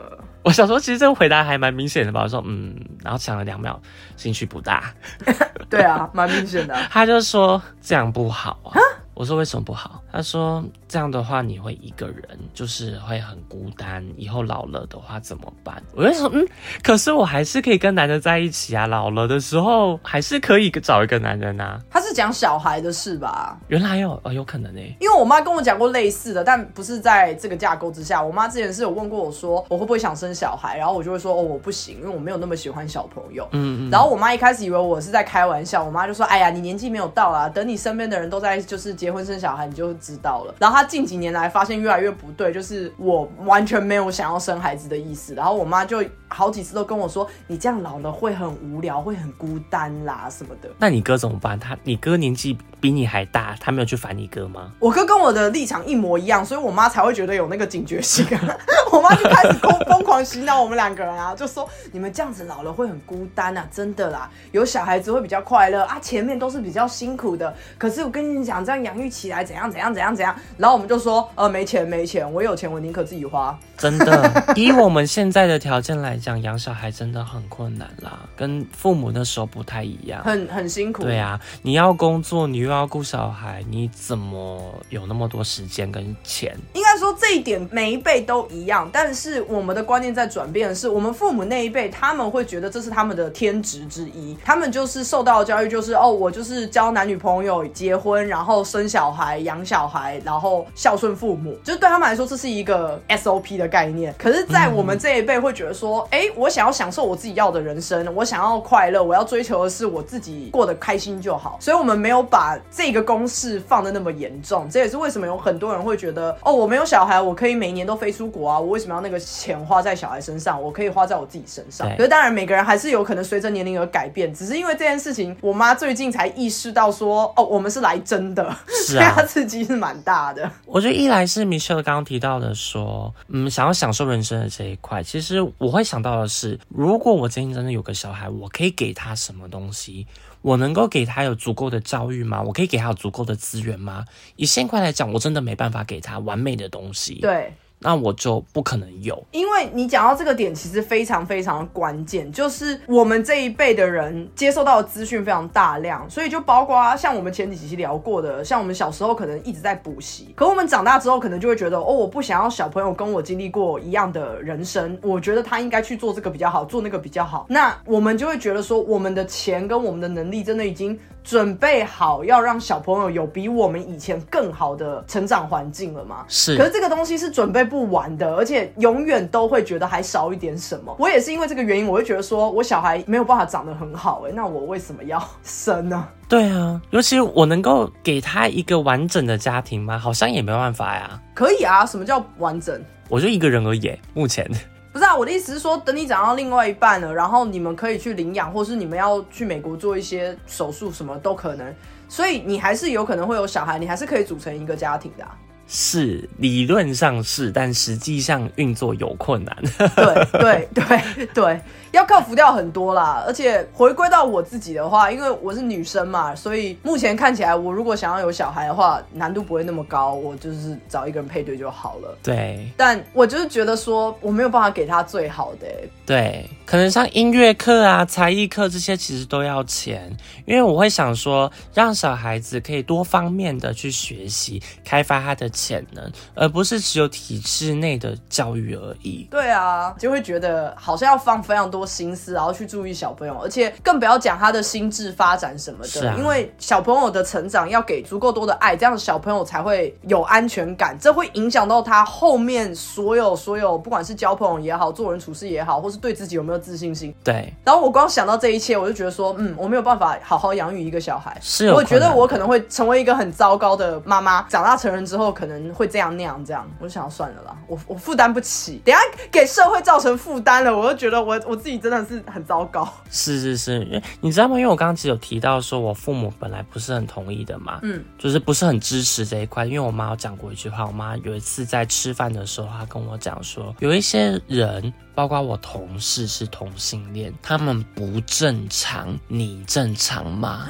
我想说，其实这个回答还蛮明显的吧。我说，嗯，然后想了两秒，兴趣不大。对啊，蛮明显的。他就说这样不好啊。我说为什么不好？他说这样的话你会一个人，就是会很孤单，以后老了的话怎么办？我就说，嗯，可是我还是可以跟男的在一起啊，老了的时候还是可以找一个男人啊。他是讲小孩的事吧？原来有哦，有可能诶、因为我妈跟我讲过类似的，但不是在这个架构之下。我妈之前是有问过我说，我会不会想生小孩，然后我就会说，哦，我不行，因为我没有那么喜欢小朋友。嗯嗯，然后我妈一开始以为我是在开玩笑，我妈就说：“哎呀，你年纪没有到啊，等你身边的人都在就是结婚生小孩，你就知道了。”然后她近几年来发现越来越不对，就是我完全没有想要生孩子的意思。然后我妈就好几次都跟我说：“你这样老了会很无聊，会很孤单啦什么的。”那你哥怎么办？他你哥年纪比你还大，他没有去烦你哥吗？我哥跟我的立场一模一样，所以我妈才会觉得有那个警觉性啊。我妈就开始疯疯狂洗脑我们两个人啊，就说你们这样子老了会很孤单啊，真的啦，有小孩子会比较快乐啊，前面都是比较辛苦的。可是我跟你讲，这样养育起来怎样怎样怎样怎样，然后我们就说呃没钱没钱，我有钱我宁可自己花。真的，以我们现在的条件来讲，养小孩真的很困难啦，跟父母那时候不太一样。很很辛苦，对啊，你要工作，你又要顾小孩，你怎么有那么多时间跟钱？应该该说这一点每一辈都一样，但是我们的观念在转变的是，我们父母那一辈他们会觉得这是他们的天职之一，他们就是受到的教育就是哦，我就是交男女朋友、结婚，然后生小孩、养小孩，然后孝顺父母，就对他们来说这是一个 SOP 的概念。可是，在我们这一辈会觉得说，哎，我想要享受我自己要的人生，我想要快乐，我要追求的是我自己过得开心就好，所以我们没有把这个公式放的那么严重。这也是为什么有很多人会觉得，哦，我没有小孩，我可以每年都飞出国啊，我为什么要那个钱花在小孩身上？我可以花在我自己身上。可是当然，每个人还是有可能随着年龄而改变，只是因为这件事情，我妈最近才意识到说，哦，我们是来真的，是啊，刺激是蛮大的。我觉得一来是 Michelle 刚刚提到的说，嗯，想要享受人生的这一块，其实我会想想到的是，如果我今天真的有个小孩，我可以给他什么东西？我能够给他有足够的教育吗？我可以给他有足够的资源吗？以现况来讲，我真的没办法给他完美的东西。对。那我就不可能有，因为你讲到这个点，其实非常非常的关键，就是我们这一辈的人接受到的资讯非常大量，所以就包括像我们前几期聊过的，像我们小时候可能一直在补习，可我们长大之后可能就会觉得，哦，我不想要小朋友跟我经历过一样的人生，我觉得他应该去做这个比较好，做那个比较好，那我们就会觉得说，我们的钱跟我们的能力真的已经。准备好要让小朋友有比我们以前更好的成长环境了吗？是。可是这个东西是准备不完的，而且永远都会觉得还少一点什么。我也是因为这个原因，我会觉得说我小孩没有办法长得很好，哎，那我为什么要生呢？对啊，尤其我能够给他一个完整的家庭吗？好像也没办法呀。可以啊，什么叫完整？我就一个人而已，目前。不是啊，我的意思是说，等你找到另外一半了，然后你们可以去领养，或是你们要去美国做一些手术，什么都可能。所以你还是有可能会有小孩，你还是可以组成一个家庭的。是理论上是，但实际上运作有困难。对对对对，要克服掉很多啦。而且回归到我自己的话，因为我是女生嘛，所以目前看起来，我如果想要有小孩的话，难度不会那么高。我就是找一个人配对就好了。对，但我就是觉得说，我没有办法给他最好的。对，可能像音乐课啊、才艺课这些，其实都要钱。因为我会想说，让小孩子可以多方面的去学习，开发他的。潜能，而不是只有体制内的教育而已。对啊，就会觉得好像要放非常多心思，然后去注意小朋友，而且更不要讲他的心智发展什么的。因为小朋友的成长要给足够多的爱，这样小朋友才会有安全感。这会影响到他后面所有所有，不管是交朋友也好，做人处事也好，或是对自己有没有自信心。对。然后我光想到这一切，我就觉得说，嗯，我没有办法好好养育一个小孩。是。我觉得我可能会成为一个很糟糕的妈妈。长大成人之后，可能。会这样那样这样，我就想要算了啦，我我负担不起，等下给社会造成负担了，我就觉得我我自己真的是很糟糕。是是是，因为你知道吗？因为我刚刚其实有提到说，我父母本来不是很同意的嘛，嗯，就是不是很支持这一块。因为我妈有讲过一句话，我妈有一次在吃饭的时候，她跟我讲说，有一些人，包括我同事是同性恋，他们不正常，你正常吗？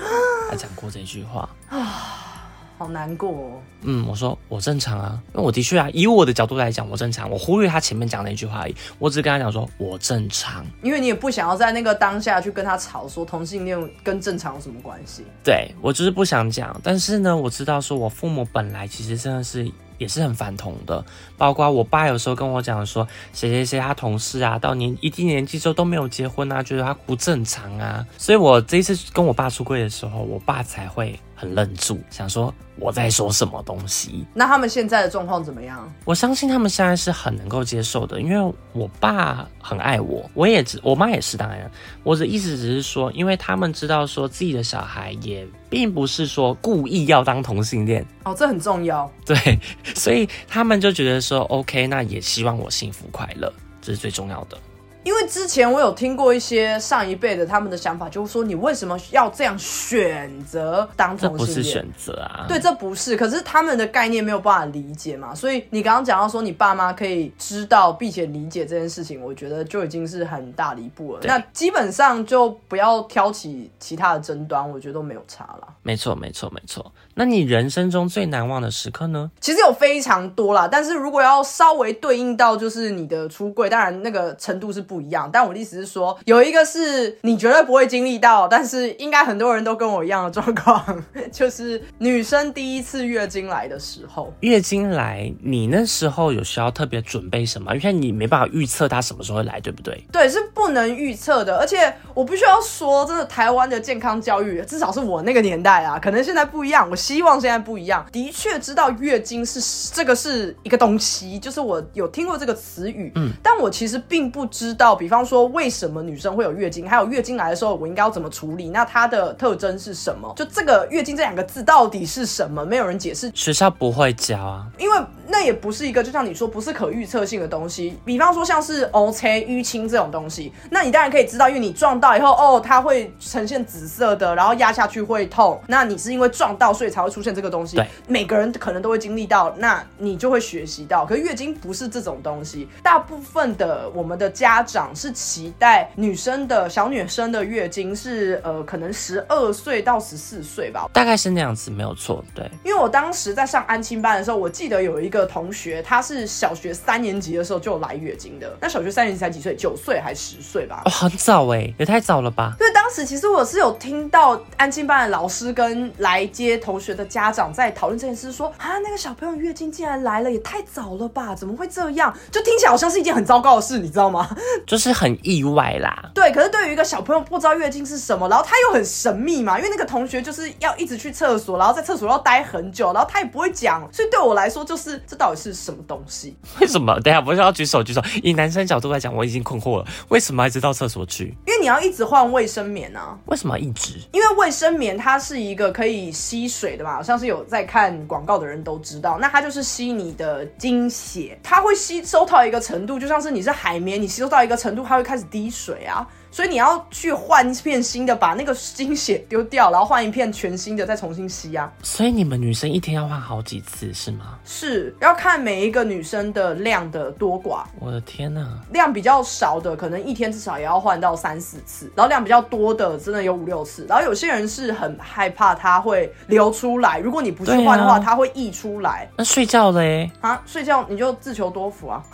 她讲过这句话啊。好难过哦。嗯，我说我正常啊，因为我的确啊，以我的角度来讲，我正常。我忽略他前面讲的一句话而已，我只是跟他讲说我正常。因为你也不想要在那个当下去跟他吵，说同性恋跟正常有什么关系？对我就是不想讲。但是呢，我知道说我父母本来其实真的是也是很反同的，包括我爸有时候跟我讲说，谁谁谁他同事啊，到年一定年纪之后都没有结婚啊，觉得他不正常啊。所以我这一次跟我爸出柜的时候，我爸才会。很愣住，想说我在说什么东西。那他们现在的状况怎么样？我相信他们现在是很能够接受的，因为我爸很爱我，我也只，我妈也是。当然，我的意思只是说，因为他们知道说自己的小孩也并不是说故意要当同性恋哦，这很重要。对，所以他们就觉得说，OK，那也希望我幸福快乐，这是最重要的。因为之前我有听过一些上一辈的他们的想法，就是说你为什么要这样选择当同性恋？这不是选择啊，对，这不是。可是他们的概念没有办法理解嘛，所以你刚刚讲到说你爸妈可以知道并且理解这件事情，我觉得就已经是很大的一步了。那基本上就不要挑起其他的争端，我觉得都没有差了。没错，没错，没错。那你人生中最难忘的时刻呢？其实有非常多啦，但是如果要稍微对应到就是你的出柜，当然那个程度是不一样。但我的意思是说，有一个是你绝对不会经历到，但是应该很多人都跟我一样的状况，就是女生第一次月经来的时候。月经来，你那时候有需要特别准备什么？因为你没办法预测它什么时候会来，对不对？对，是不能预测的。而且我必须要说，真的台湾的健康教育，至少是我那个年代啊，可能现在不一样。我希望现在不一样。的确知道月经是这个是一个东西，就是我有听过这个词语，嗯，但我其实并不知道，比方说为什么女生会有月经，还有月经来的时候我应该要怎么处理，那它的特征是什么？就这个月经这两个字到底是什么？没有人解释，学校不会教啊，因为那也不是一个，就像你说，不是可预测性的东西。比方说像是 O C 淤青这种东西，那你当然可以知道，因为你撞到以后，哦，它会呈现紫色的，然后压下去会痛。那你是因为撞到，所以才会出现这个东西。对，每个人可能都会经历到，那你就会学习到。可是月经不是这种东西，大部分的我们的家长是期待女生的小女生的月经是呃，可能十二岁到十四岁吧，大概是那样子，没有错。对，因为我当时在上安亲班的时候，我记得有一个同学，他是小学三年级的时候就来月经的。那小学三年级才几岁？九岁还十岁吧？哦，很早哎，也太早了吧？因为当时其实我是有听到安亲班的老师跟来接同学的家长在讨论这件事，说啊，那个小朋友月经竟然来了，也太早了吧？怎么会这样？就听起来好像是一件很糟糕的事，你知道吗？就是很意外啦。对，可是对于一个小朋友不知道月经是什么，然后他又很神秘嘛，因为那个同学就是要一直去厕所，然后在厕所要待很久，然后他也不会讲，所以对我来说就是这到底是什么东西？为什么？等下不是要举手举手？以男生角度来讲，我已经困惑了，为什么一直到厕所去？因为你要一直换卫生棉啊。为什么一直？因为卫生棉它是一个可以吸水的嘛，像是有在看广告的人都知道，那它就是吸你的精血，它会吸收到一个程度，就像是你是海绵，你吸收到一个程度，它会开始滴水啊。所以你要去换一片新的，把那个精血丢掉，然后换一片全新的，再重新吸啊。所以你们女生一天要换好几次是吗？是要看每一个女生的量的多寡。我的天呐，量比较少的，可能一天至少也要换到三四次，然后量比较多的，真的有五六次。然后有些人是很害怕它会流出来，如果你不去换的话，它会溢出来。那睡觉嘞？啊，睡觉你就自求多福啊。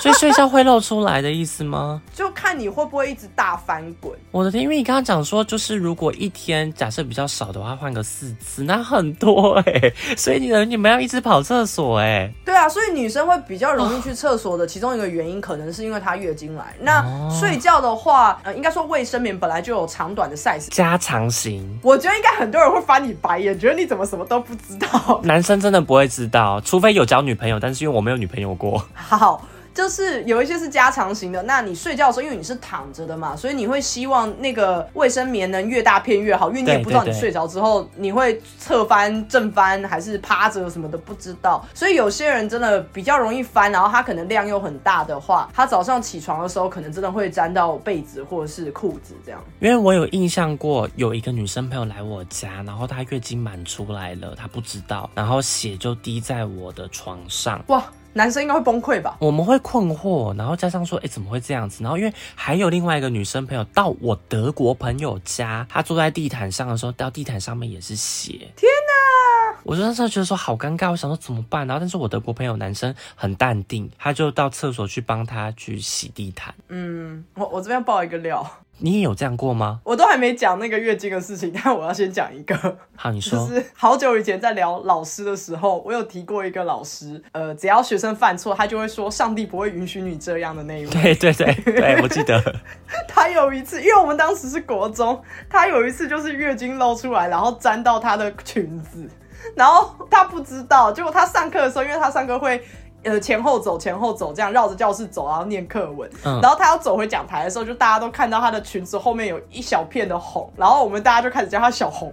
所以睡觉会露出来的意思吗？就看你会不会一直大翻滚。我的天，因为你刚刚讲说，就是如果一天假设比较少的话，换个四次，那很多哎。所以你们你们要一直跑厕所哎。对啊，所以女生会比较容易去厕所的其中一个原因，可能是因为她月经来。那睡觉的话，呃，应该说卫生棉本来就有长短的 size，加长型。我觉得应该很多人会翻你白眼，觉得你怎么什么都不知道。男生真的不会知道，除非有交女朋友，但是因为我没有女朋友过。好。就是有一些是加长型的，那你睡觉的时候，因为你是躺着的嘛，所以你会希望那个卫生棉能越大片越好，因为你也不知道你睡着之后你会侧翻、正翻还是趴着什么的，不知道。所以有些人真的比较容易翻，然后他可能量又很大的话，他早上起床的时候可能真的会沾到被子或者是裤子这样。因为我有印象过，有一个女生朋友来我家，然后她月经满出来了，她不知道，然后血就滴在我的床上。哇！男生应该会崩溃吧？我们会困惑，然后加上说，哎，怎么会这样子？然后因为还有另外一个女生朋友到我德国朋友家，她坐在地毯上的时候，到地毯上面也是血。天哪！我就当时觉得说好尴尬，我想说怎么办？然后但是我德国朋友男生很淡定，他就到厕所去帮他去洗地毯。嗯，我我这边爆一个料。你也有这样过吗？我都还没讲那个月经的事情，但我要先讲一个。好，你说。就是好久以前在聊老师的时候，我有提过一个老师，呃，只要学生犯错，他就会说上帝不会允许你这样的那一位。对 对对对，我记得。他有一次，因为我们当时是国中，他有一次就是月经露出来，然后沾到他的裙子，然后他不知道，结果他上课的时候，因为他上课会。呃，前后走，前后走，这样绕着教室走，然后念课文。然后他要走回讲台的时候，就大家都看到他的裙子后面有一小片的红，然后我们大家就开始叫他小红。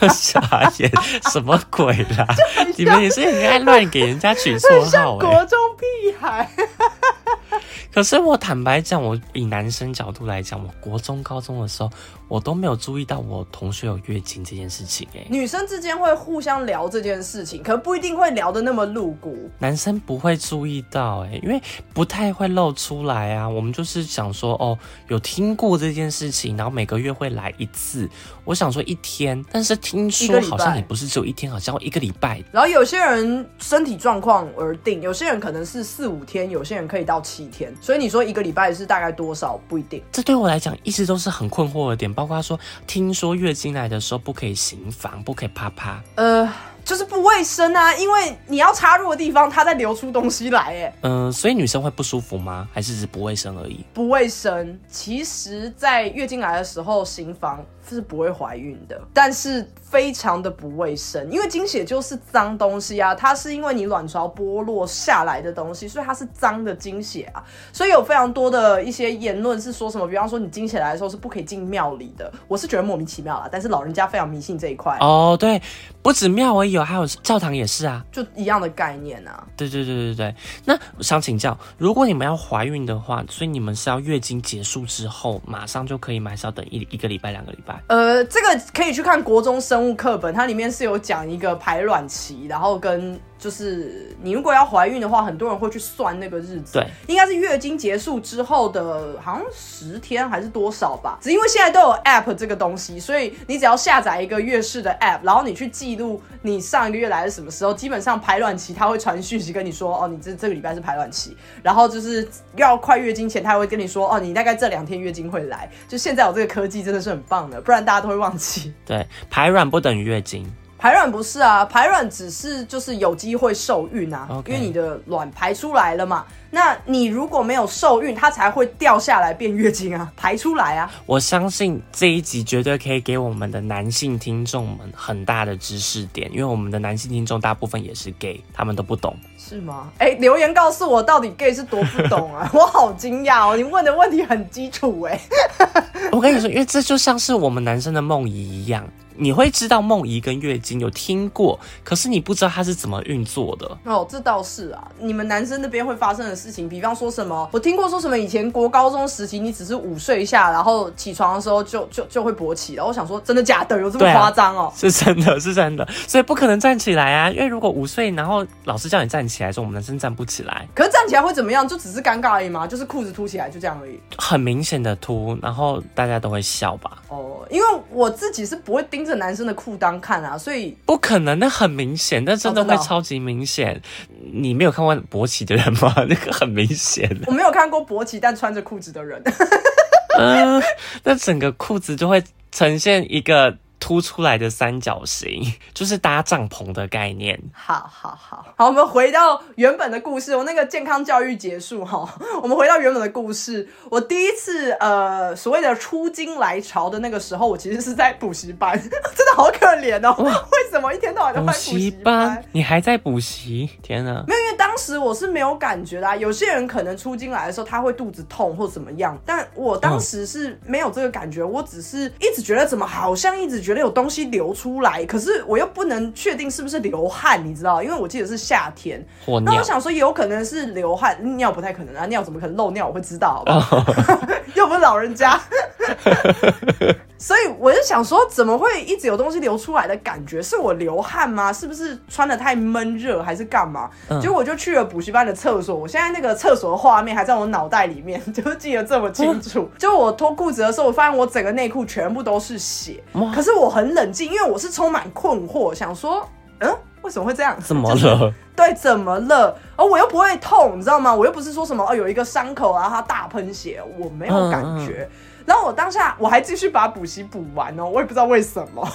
傻眼，什么鬼啦？你们也是很爱乱给人家取绰号国中屁孩。可是我坦白讲，我以男生角度来讲，我国中、高中的时候，我都没有注意到我同学有月经这件事情、欸。女生之间会互相聊这件事情，可不一定会聊得那么露骨。男生不会注意到、欸，因为不太会露出来啊。我们就是想说，哦，有听过这件事情，然后每个月会来一次。我想说一天，但是听说好像也不是只有一天，好像一个礼拜。然后有些人身体状况而定，有些人可能是四五天，有些人可以到七天。所以你说一个礼拜是大概多少？不一定。这对我来讲一直都是很困惑的点，包括说，听说月经来的时候不可以行房，不可以啪啪。呃，就是不卫生啊，因为你要插入的地方，它在流出东西来，哎，嗯、所以女生会不舒服吗？还是只是不卫生而已？不卫生。其实，在月经来的时候行房是不会怀孕的，但是非常的不卫生，因为经血就是脏东西啊，它是因为你卵巢剥落下来的东西，所以它是脏的经血啊。所以有非常多的一些言论是说什么，比方说你经血来的时候是不可以进庙里的，我是觉得莫名其妙啦，但是老人家非常迷信这一块，哦，对，不止庙而已哦，还有教堂也是啊。就一样的概念啊。对对对对对。那我想请教，如果你们要怀孕的话，所以你们是要月经结束之后马上就可以买，还是要等一一个礼拜、两个礼拜？呃，这个可以去看国中生物课本，它里面是有讲一个排卵期，然后跟就是你如果要怀孕的话，很多人会去算那个日子，对，应该是月经结束之后的，好像十天还是多少吧。只因为现在都有 App 这个东西，所以你只要下载一个月事的 App，然后你去记录你上一个月来是什么时候，基本上排卵期它会传讯息跟你说，哦，你这这个礼拜是排卵期，然后就是要快月经前，它会跟你说，哦，你大概这两天月经会来。就现在有这个科技真的是很棒的，不然大家都会忘记。对，排卵不等于月经。排卵不是啊，排卵只是就是有机会受孕啊因为你的卵排出来了嘛。那你如果没有受孕，它才会掉下来变月经啊，排出来啊。我相信这一集绝对可以给我们的男性听众们很大的知识点，因为我们的男性听众大部分也是 gay，他们都不懂。是吗？哎、留言告诉我到底 gay 是多不懂啊！我好惊讶哦，你问的问题很基础哎、我跟你说，因为这就像是我们男生的梦遗一样，你会知道梦遗跟月经有听过，可是你不知道它是怎么运作的。哦，这倒是啊，你们男生那边会发生的事情，比方说什么，我听过说什么以前国高中时期，你只是午睡一下，然后起床的时候就就就会勃起然后。我想说，真的假的？有这么夸张哦？是真的，是真的，所以不可能站起来啊！因为如果午睡，然后老师叫你站起来的时候，我们男生站不起来，可是站起来会怎么样？就只是尴尬而已吗？就是裤子凸起来，就这样而已。很明显的凸，然后大家都会笑吧？哦，因为我自己是不会盯着男生的裤裆看啊，所以不可能，那很明显，那真的会超级明显。你没有看过勃起的人吗？那个很明显。我没有看过勃起但穿着裤子的人。嗯、那整个裤子就会呈现一个凸出来的三角形，就是搭帐篷的概念。好好好，好，我们回到原本的故事。我那个健康教育结束哈，我们回到原本的故事。我第一次呃所谓的出经来潮的那个时候，我其实是在补习班，真的好可怜哦。为什么一天到晚都补在补习习班，你还在补习？天哪！没有，时我是没有感觉的、啊。有些人可能出经来的时候他会肚子痛或怎么样，但我当时是没有这个感觉，我只是一直觉得怎么好像一直觉得有东西流出来，可是我又不能确定是不是流汗，你知道？因为我记得是夏天，那我想说有可能是流汗，尿不太可能啊，尿怎么可能漏尿？我会知道，好不好？又不是老人家。所以我就想说，怎么会一直有东西流出来的感觉？是我流汗吗？是不是穿的太闷热，还是干嘛？嗯结果我就去了补习班的厕所，我现在那个厕所的画面还在我脑袋里面，就是记得这么清楚。就我脱裤子的时候，我发现我整个内裤全部都是血，可是我很冷静，因为我是充满困惑，想说，嗯，为什么会这样？怎么了？对，怎么了？而我又不会痛，你知道吗？我又不是说什么哦，有一个伤口啊，它大喷血，我没有感觉。然后我当下我还继续把补习补完哦，我也不知道为什么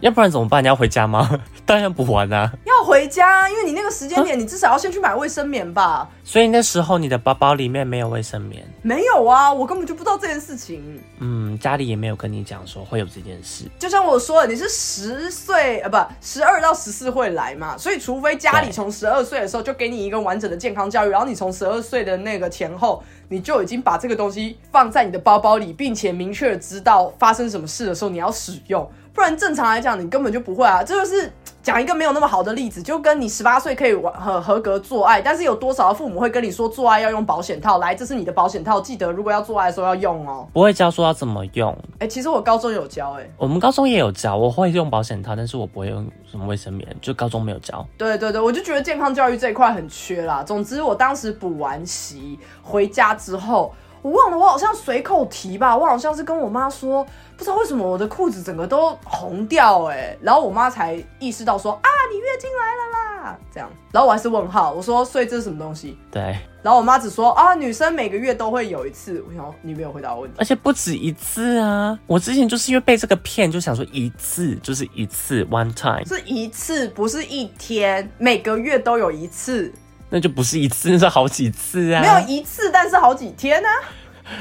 要不然怎么办？你要回家吗？当然要补完啊。要回家，因为你那个时间点，你至少要先去买卫生棉吧？所以那时候你的包包里面没有卫生棉，没有啊，我根本就不知道这件事情。嗯，家里也没有跟你讲说会有这件事。就像我说的，你是十岁呃不十二到十四会来嘛，所以除非家里从十二岁的时候就给你一个完整的健康教育，然后你从十二岁的那个前后，你就已经把这个东西放在你的包包里，并且明确的知道发生什么事的时候你要使用，不然正常来讲你根本就不会啊。这就是讲一个没有那么好的例子，就跟你十八岁可以玩合合格做爱，但是有多少的父母会跟你说做爱要用保险套？来，这是你的保险套，记得如果要做爱的时候要用哦。不会教说要怎么用。哎、其实我高中有教、哎，我们高中也有教，我会用保险套，但是我不会用什么卫生棉，就高中没有教。对对对，我就觉得健康教育这一块很缺啦。总之，我当时补完习回家之后，我忘了我好像随口提吧，我好像是跟我妈说，不知道为什么我的裤子整个都红掉哎、然后我妈才意识到说啊，你月经来了啦，这样，然后我还是问号，我说所以这是什么东西？对，然后我妈只说啊，女生每个月都会有一次。我想你没有回答我问题。而且不止一次啊！我之前就是因为被这个骗，就想说一次就是一次，one time，是一次，不是一天，每个月都有一次，那就不是一次，那是好几次啊！没有一次，但是好几天呢、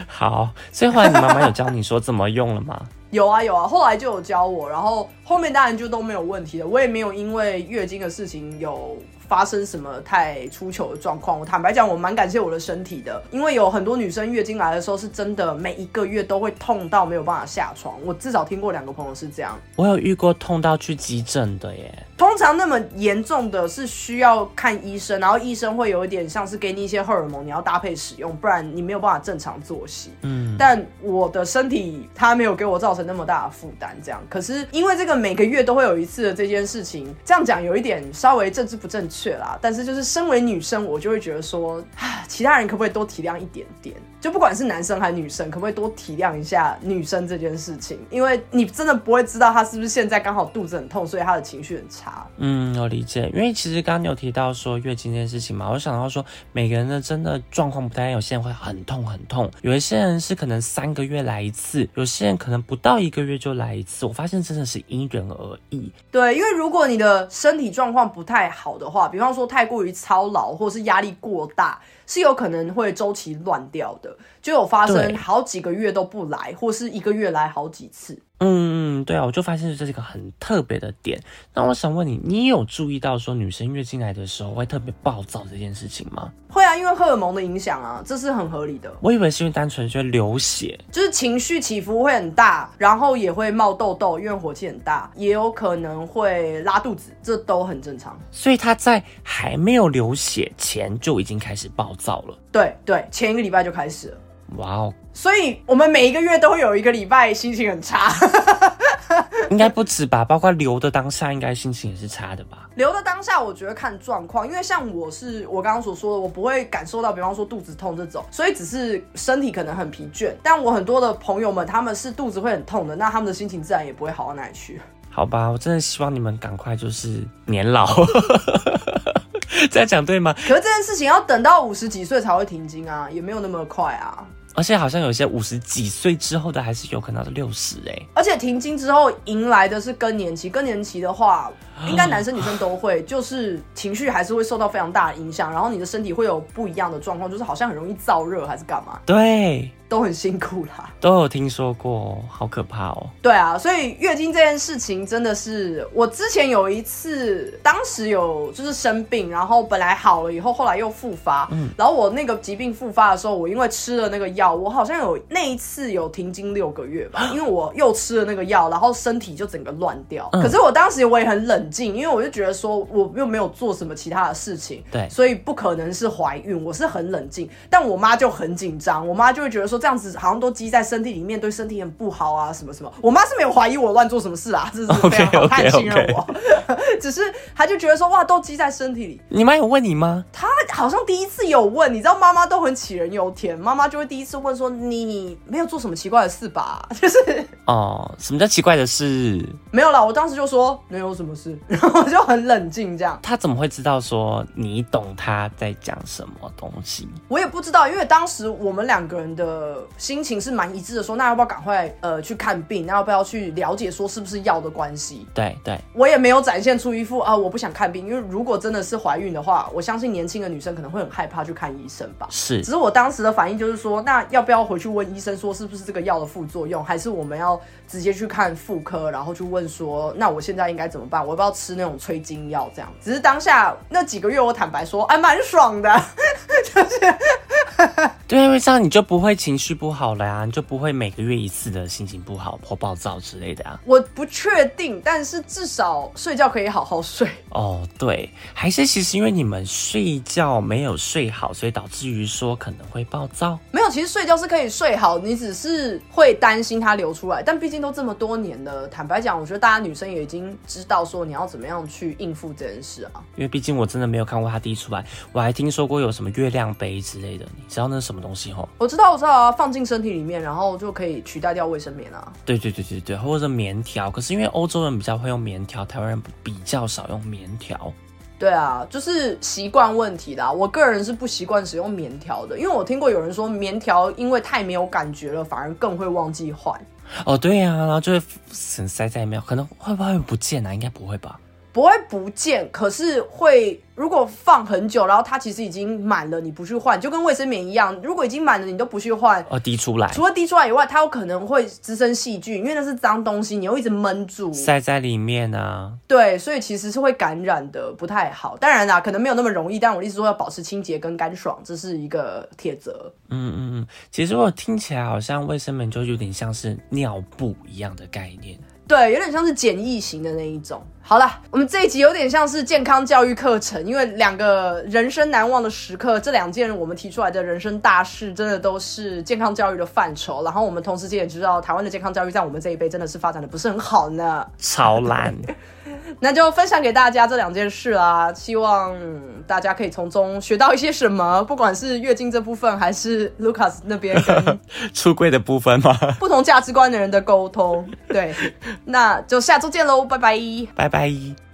好，所以后来你妈妈有教你说怎么用了吗？有啊有啊，后来就有教我，然后后面当然就都没有问题了。我也没有因为月经的事情有发生什么太出糗的状况。我坦白讲，我蛮感谢我的身体的，因为有很多女生月经来的时候是真的每一个月都会痛到没有办法下床。我至少听过两个朋友是这样。我有遇过痛到去急诊的耶。通常那么严重的是需要看医生，然后医生会有一点像是给你一些荷尔蒙，你要搭配使用，不然你没有办法正常作息。嗯，但我的身体它没有给我造成那么大的负担，这样。可是因为这个每个月都会有一次的这件事情，这样讲有一点稍微政治不正确啦。但是就是身为女生，我就会觉得说，啊其他人可不可以多体谅一点点？就不管是男生还是女生，可不可以多体谅一下女生这件事情？因为你真的不会知道她是不是现在刚好肚子很痛，所以她的情绪很差。嗯，我理解，因为其实刚刚你有提到说月经这件事情嘛，我想到说每个人的真的状况不太一样，有些人会很痛很痛，有一些人是可能三个月来一次，有些人可能不到一个月就来一次。我发现真的是因人而异。对，因为如果你的身体状况不太好的话，比方说太过于操劳，或是压力过大，是有可能会周期乱掉的，就有发生好几个月都不来，或是一个月来好几次。嗯，对啊，我就发现这是一个很特别的点。那我想问你，你有注意到说女生月经来的时候会特别暴躁这件事情吗？会啊，因为荷尔蒙的影响啊，这是很合理的。我以为是因为单纯就流血，就是情绪起伏会很大，然后也会冒痘痘，因为火气很大，也有可能会拉肚子，这都很正常。所以她在还没有流血前就已经开始暴躁了。对对，前一个礼拜就开始了，哇哦，所以我们每一个月都会有一个礼拜心情很差。应该不止吧？包括留的当下，应该心情也是差的吧？留的当下，我觉得看状况，因为像我是我刚刚所说的，我不会感受到，比方说肚子痛这种，所以只是身体可能很疲倦。但我很多的朋友们，他们是肚子会很痛的，那他们的心情自然也不会好到哪里去。好吧，我真的希望你们赶快就是年老。这样讲对吗？可是这件事情要等到五十几岁才会停经啊，也没有那么快啊。而且好像有些五十几岁之后的，还是有可能到六十哎。而且停经之后迎来的是更年期，更年期的话，应该男生女生都会，就是情绪还是会受到非常大的影响，然后你的身体会有不一样的状况，就是好像很容易燥热还是干嘛，对，都很辛苦啦。都有听说过，好可怕哦。对啊，所以月经这件事情真的是，我之前有一次，当时有就是生病，然后本来好了以后，后来又复发，嗯然后我那个疾病复发的时候，我因为吃了那个药，我好像有那一次有停经六个月吧，因为我又吃了那个药，然后身体就整个乱掉。可是我当时我也很冷静，因为我就觉得说我又没有做什么其他的事情，对所以不可能是怀孕，我是很冷静，但我妈就很紧张，我妈就会觉得说这样子好像都积在身体里面，对身体很不好啊，什么什么。我妈是没有怀疑我乱做什么事啊，这是非常好，OK，OK，OK 她很信任我，只是她就觉得说哇，都积在身体里。你妈有问你吗？她好像第一次有问，你知道妈妈都很杞人忧天，妈妈就会第一次问说你没有做什么奇怪的事吧？就是哦，什么叫奇怪的事？没有啦，我当时就说没有什么事，然后我就很冷静这样。她怎么会知道说你懂她在讲什么东西？我也不知道，因为当时我们两个人的心情是蛮一致的，说那要不要赶快呃去看病，那要不要去了解说是不是药的关系？对对，我也没有展现出一副啊我不想看病，因为如果真的是怀孕的话，我相信年轻的女生可能会很害怕去看医生吧。是只是我当时的反应就是说，那要不要回去问医生说是不是这个药的副作用，还是我们要直接去看妇科，然后去问说，那我现在应该怎么办？我要不要吃那种催经药？这样，只是当下那几个月，我坦白说，哎蛮爽的，就是 对，因为这样你就不会情绪不好了呀，你就不会每个月一次的心情不好或暴躁之类的啊。我不确定，但是至少睡觉可以好好睡。哦，对，还是其实因为你们睡觉没有睡好，所以导致于说可能会暴躁。没有，其实睡觉是可以睡好，你只是会担心它流出来。但毕竟都这么多年了，坦白讲，我觉得大家女生也已经知道说你要怎么样去应付这件事啊。因为毕竟我真的没有看过它滴出来，我还听说过有什么月亮杯之类的，你知道那是什么东西吼？我知道，我知道啊，放进身体里面，然后就可以取代掉卫生棉啊。对对对对对，或者棉条。可是因为欧洲人比较会用棉条，台湾人比较少用棉条。对啊，就是习惯问题啦。我个人是不习惯使用棉条的，因为我听过有人说棉条因为太没有感觉了，反而更会忘记换。哦，对呀，然后就会塞在里面，可能会不会不见啊？应该不会吧？不会不见，可是会。如果放很久，然后它其实已经满了，你不去换，就跟卫生棉一样。如果已经满了，你都不去换，哦，滴出来。除了滴出来以外，它有可能会滋生细菌，因为那是脏东西，你又一直闷住，塞在里面啊。对，所以其实是会感染的，不太好。当然啦，可能没有那么容易，但我一直说要保持清洁跟干爽，这是一个铁则。嗯嗯嗯，其实我听起来好像卫生棉就有点像是尿布一样的概念。对，有点像是简易型的那一种。好了，我们这一集有点像是健康教育课程，因为两个人生难忘的时刻，这两件我们提出来的人生大事，真的都是健康教育的范畴。然后我们同时间也知道，台湾的健康教育在我们这一辈真的是发展的不是很好呢，超烂。那就分享给大家这两件事啊，希望大家可以从中学到一些什么，不管是月经这部分，还是 Lucas 那边跟出柜的部分吗？不同价值观的人的沟通。对，那就下周见喽，拜拜，拜拜。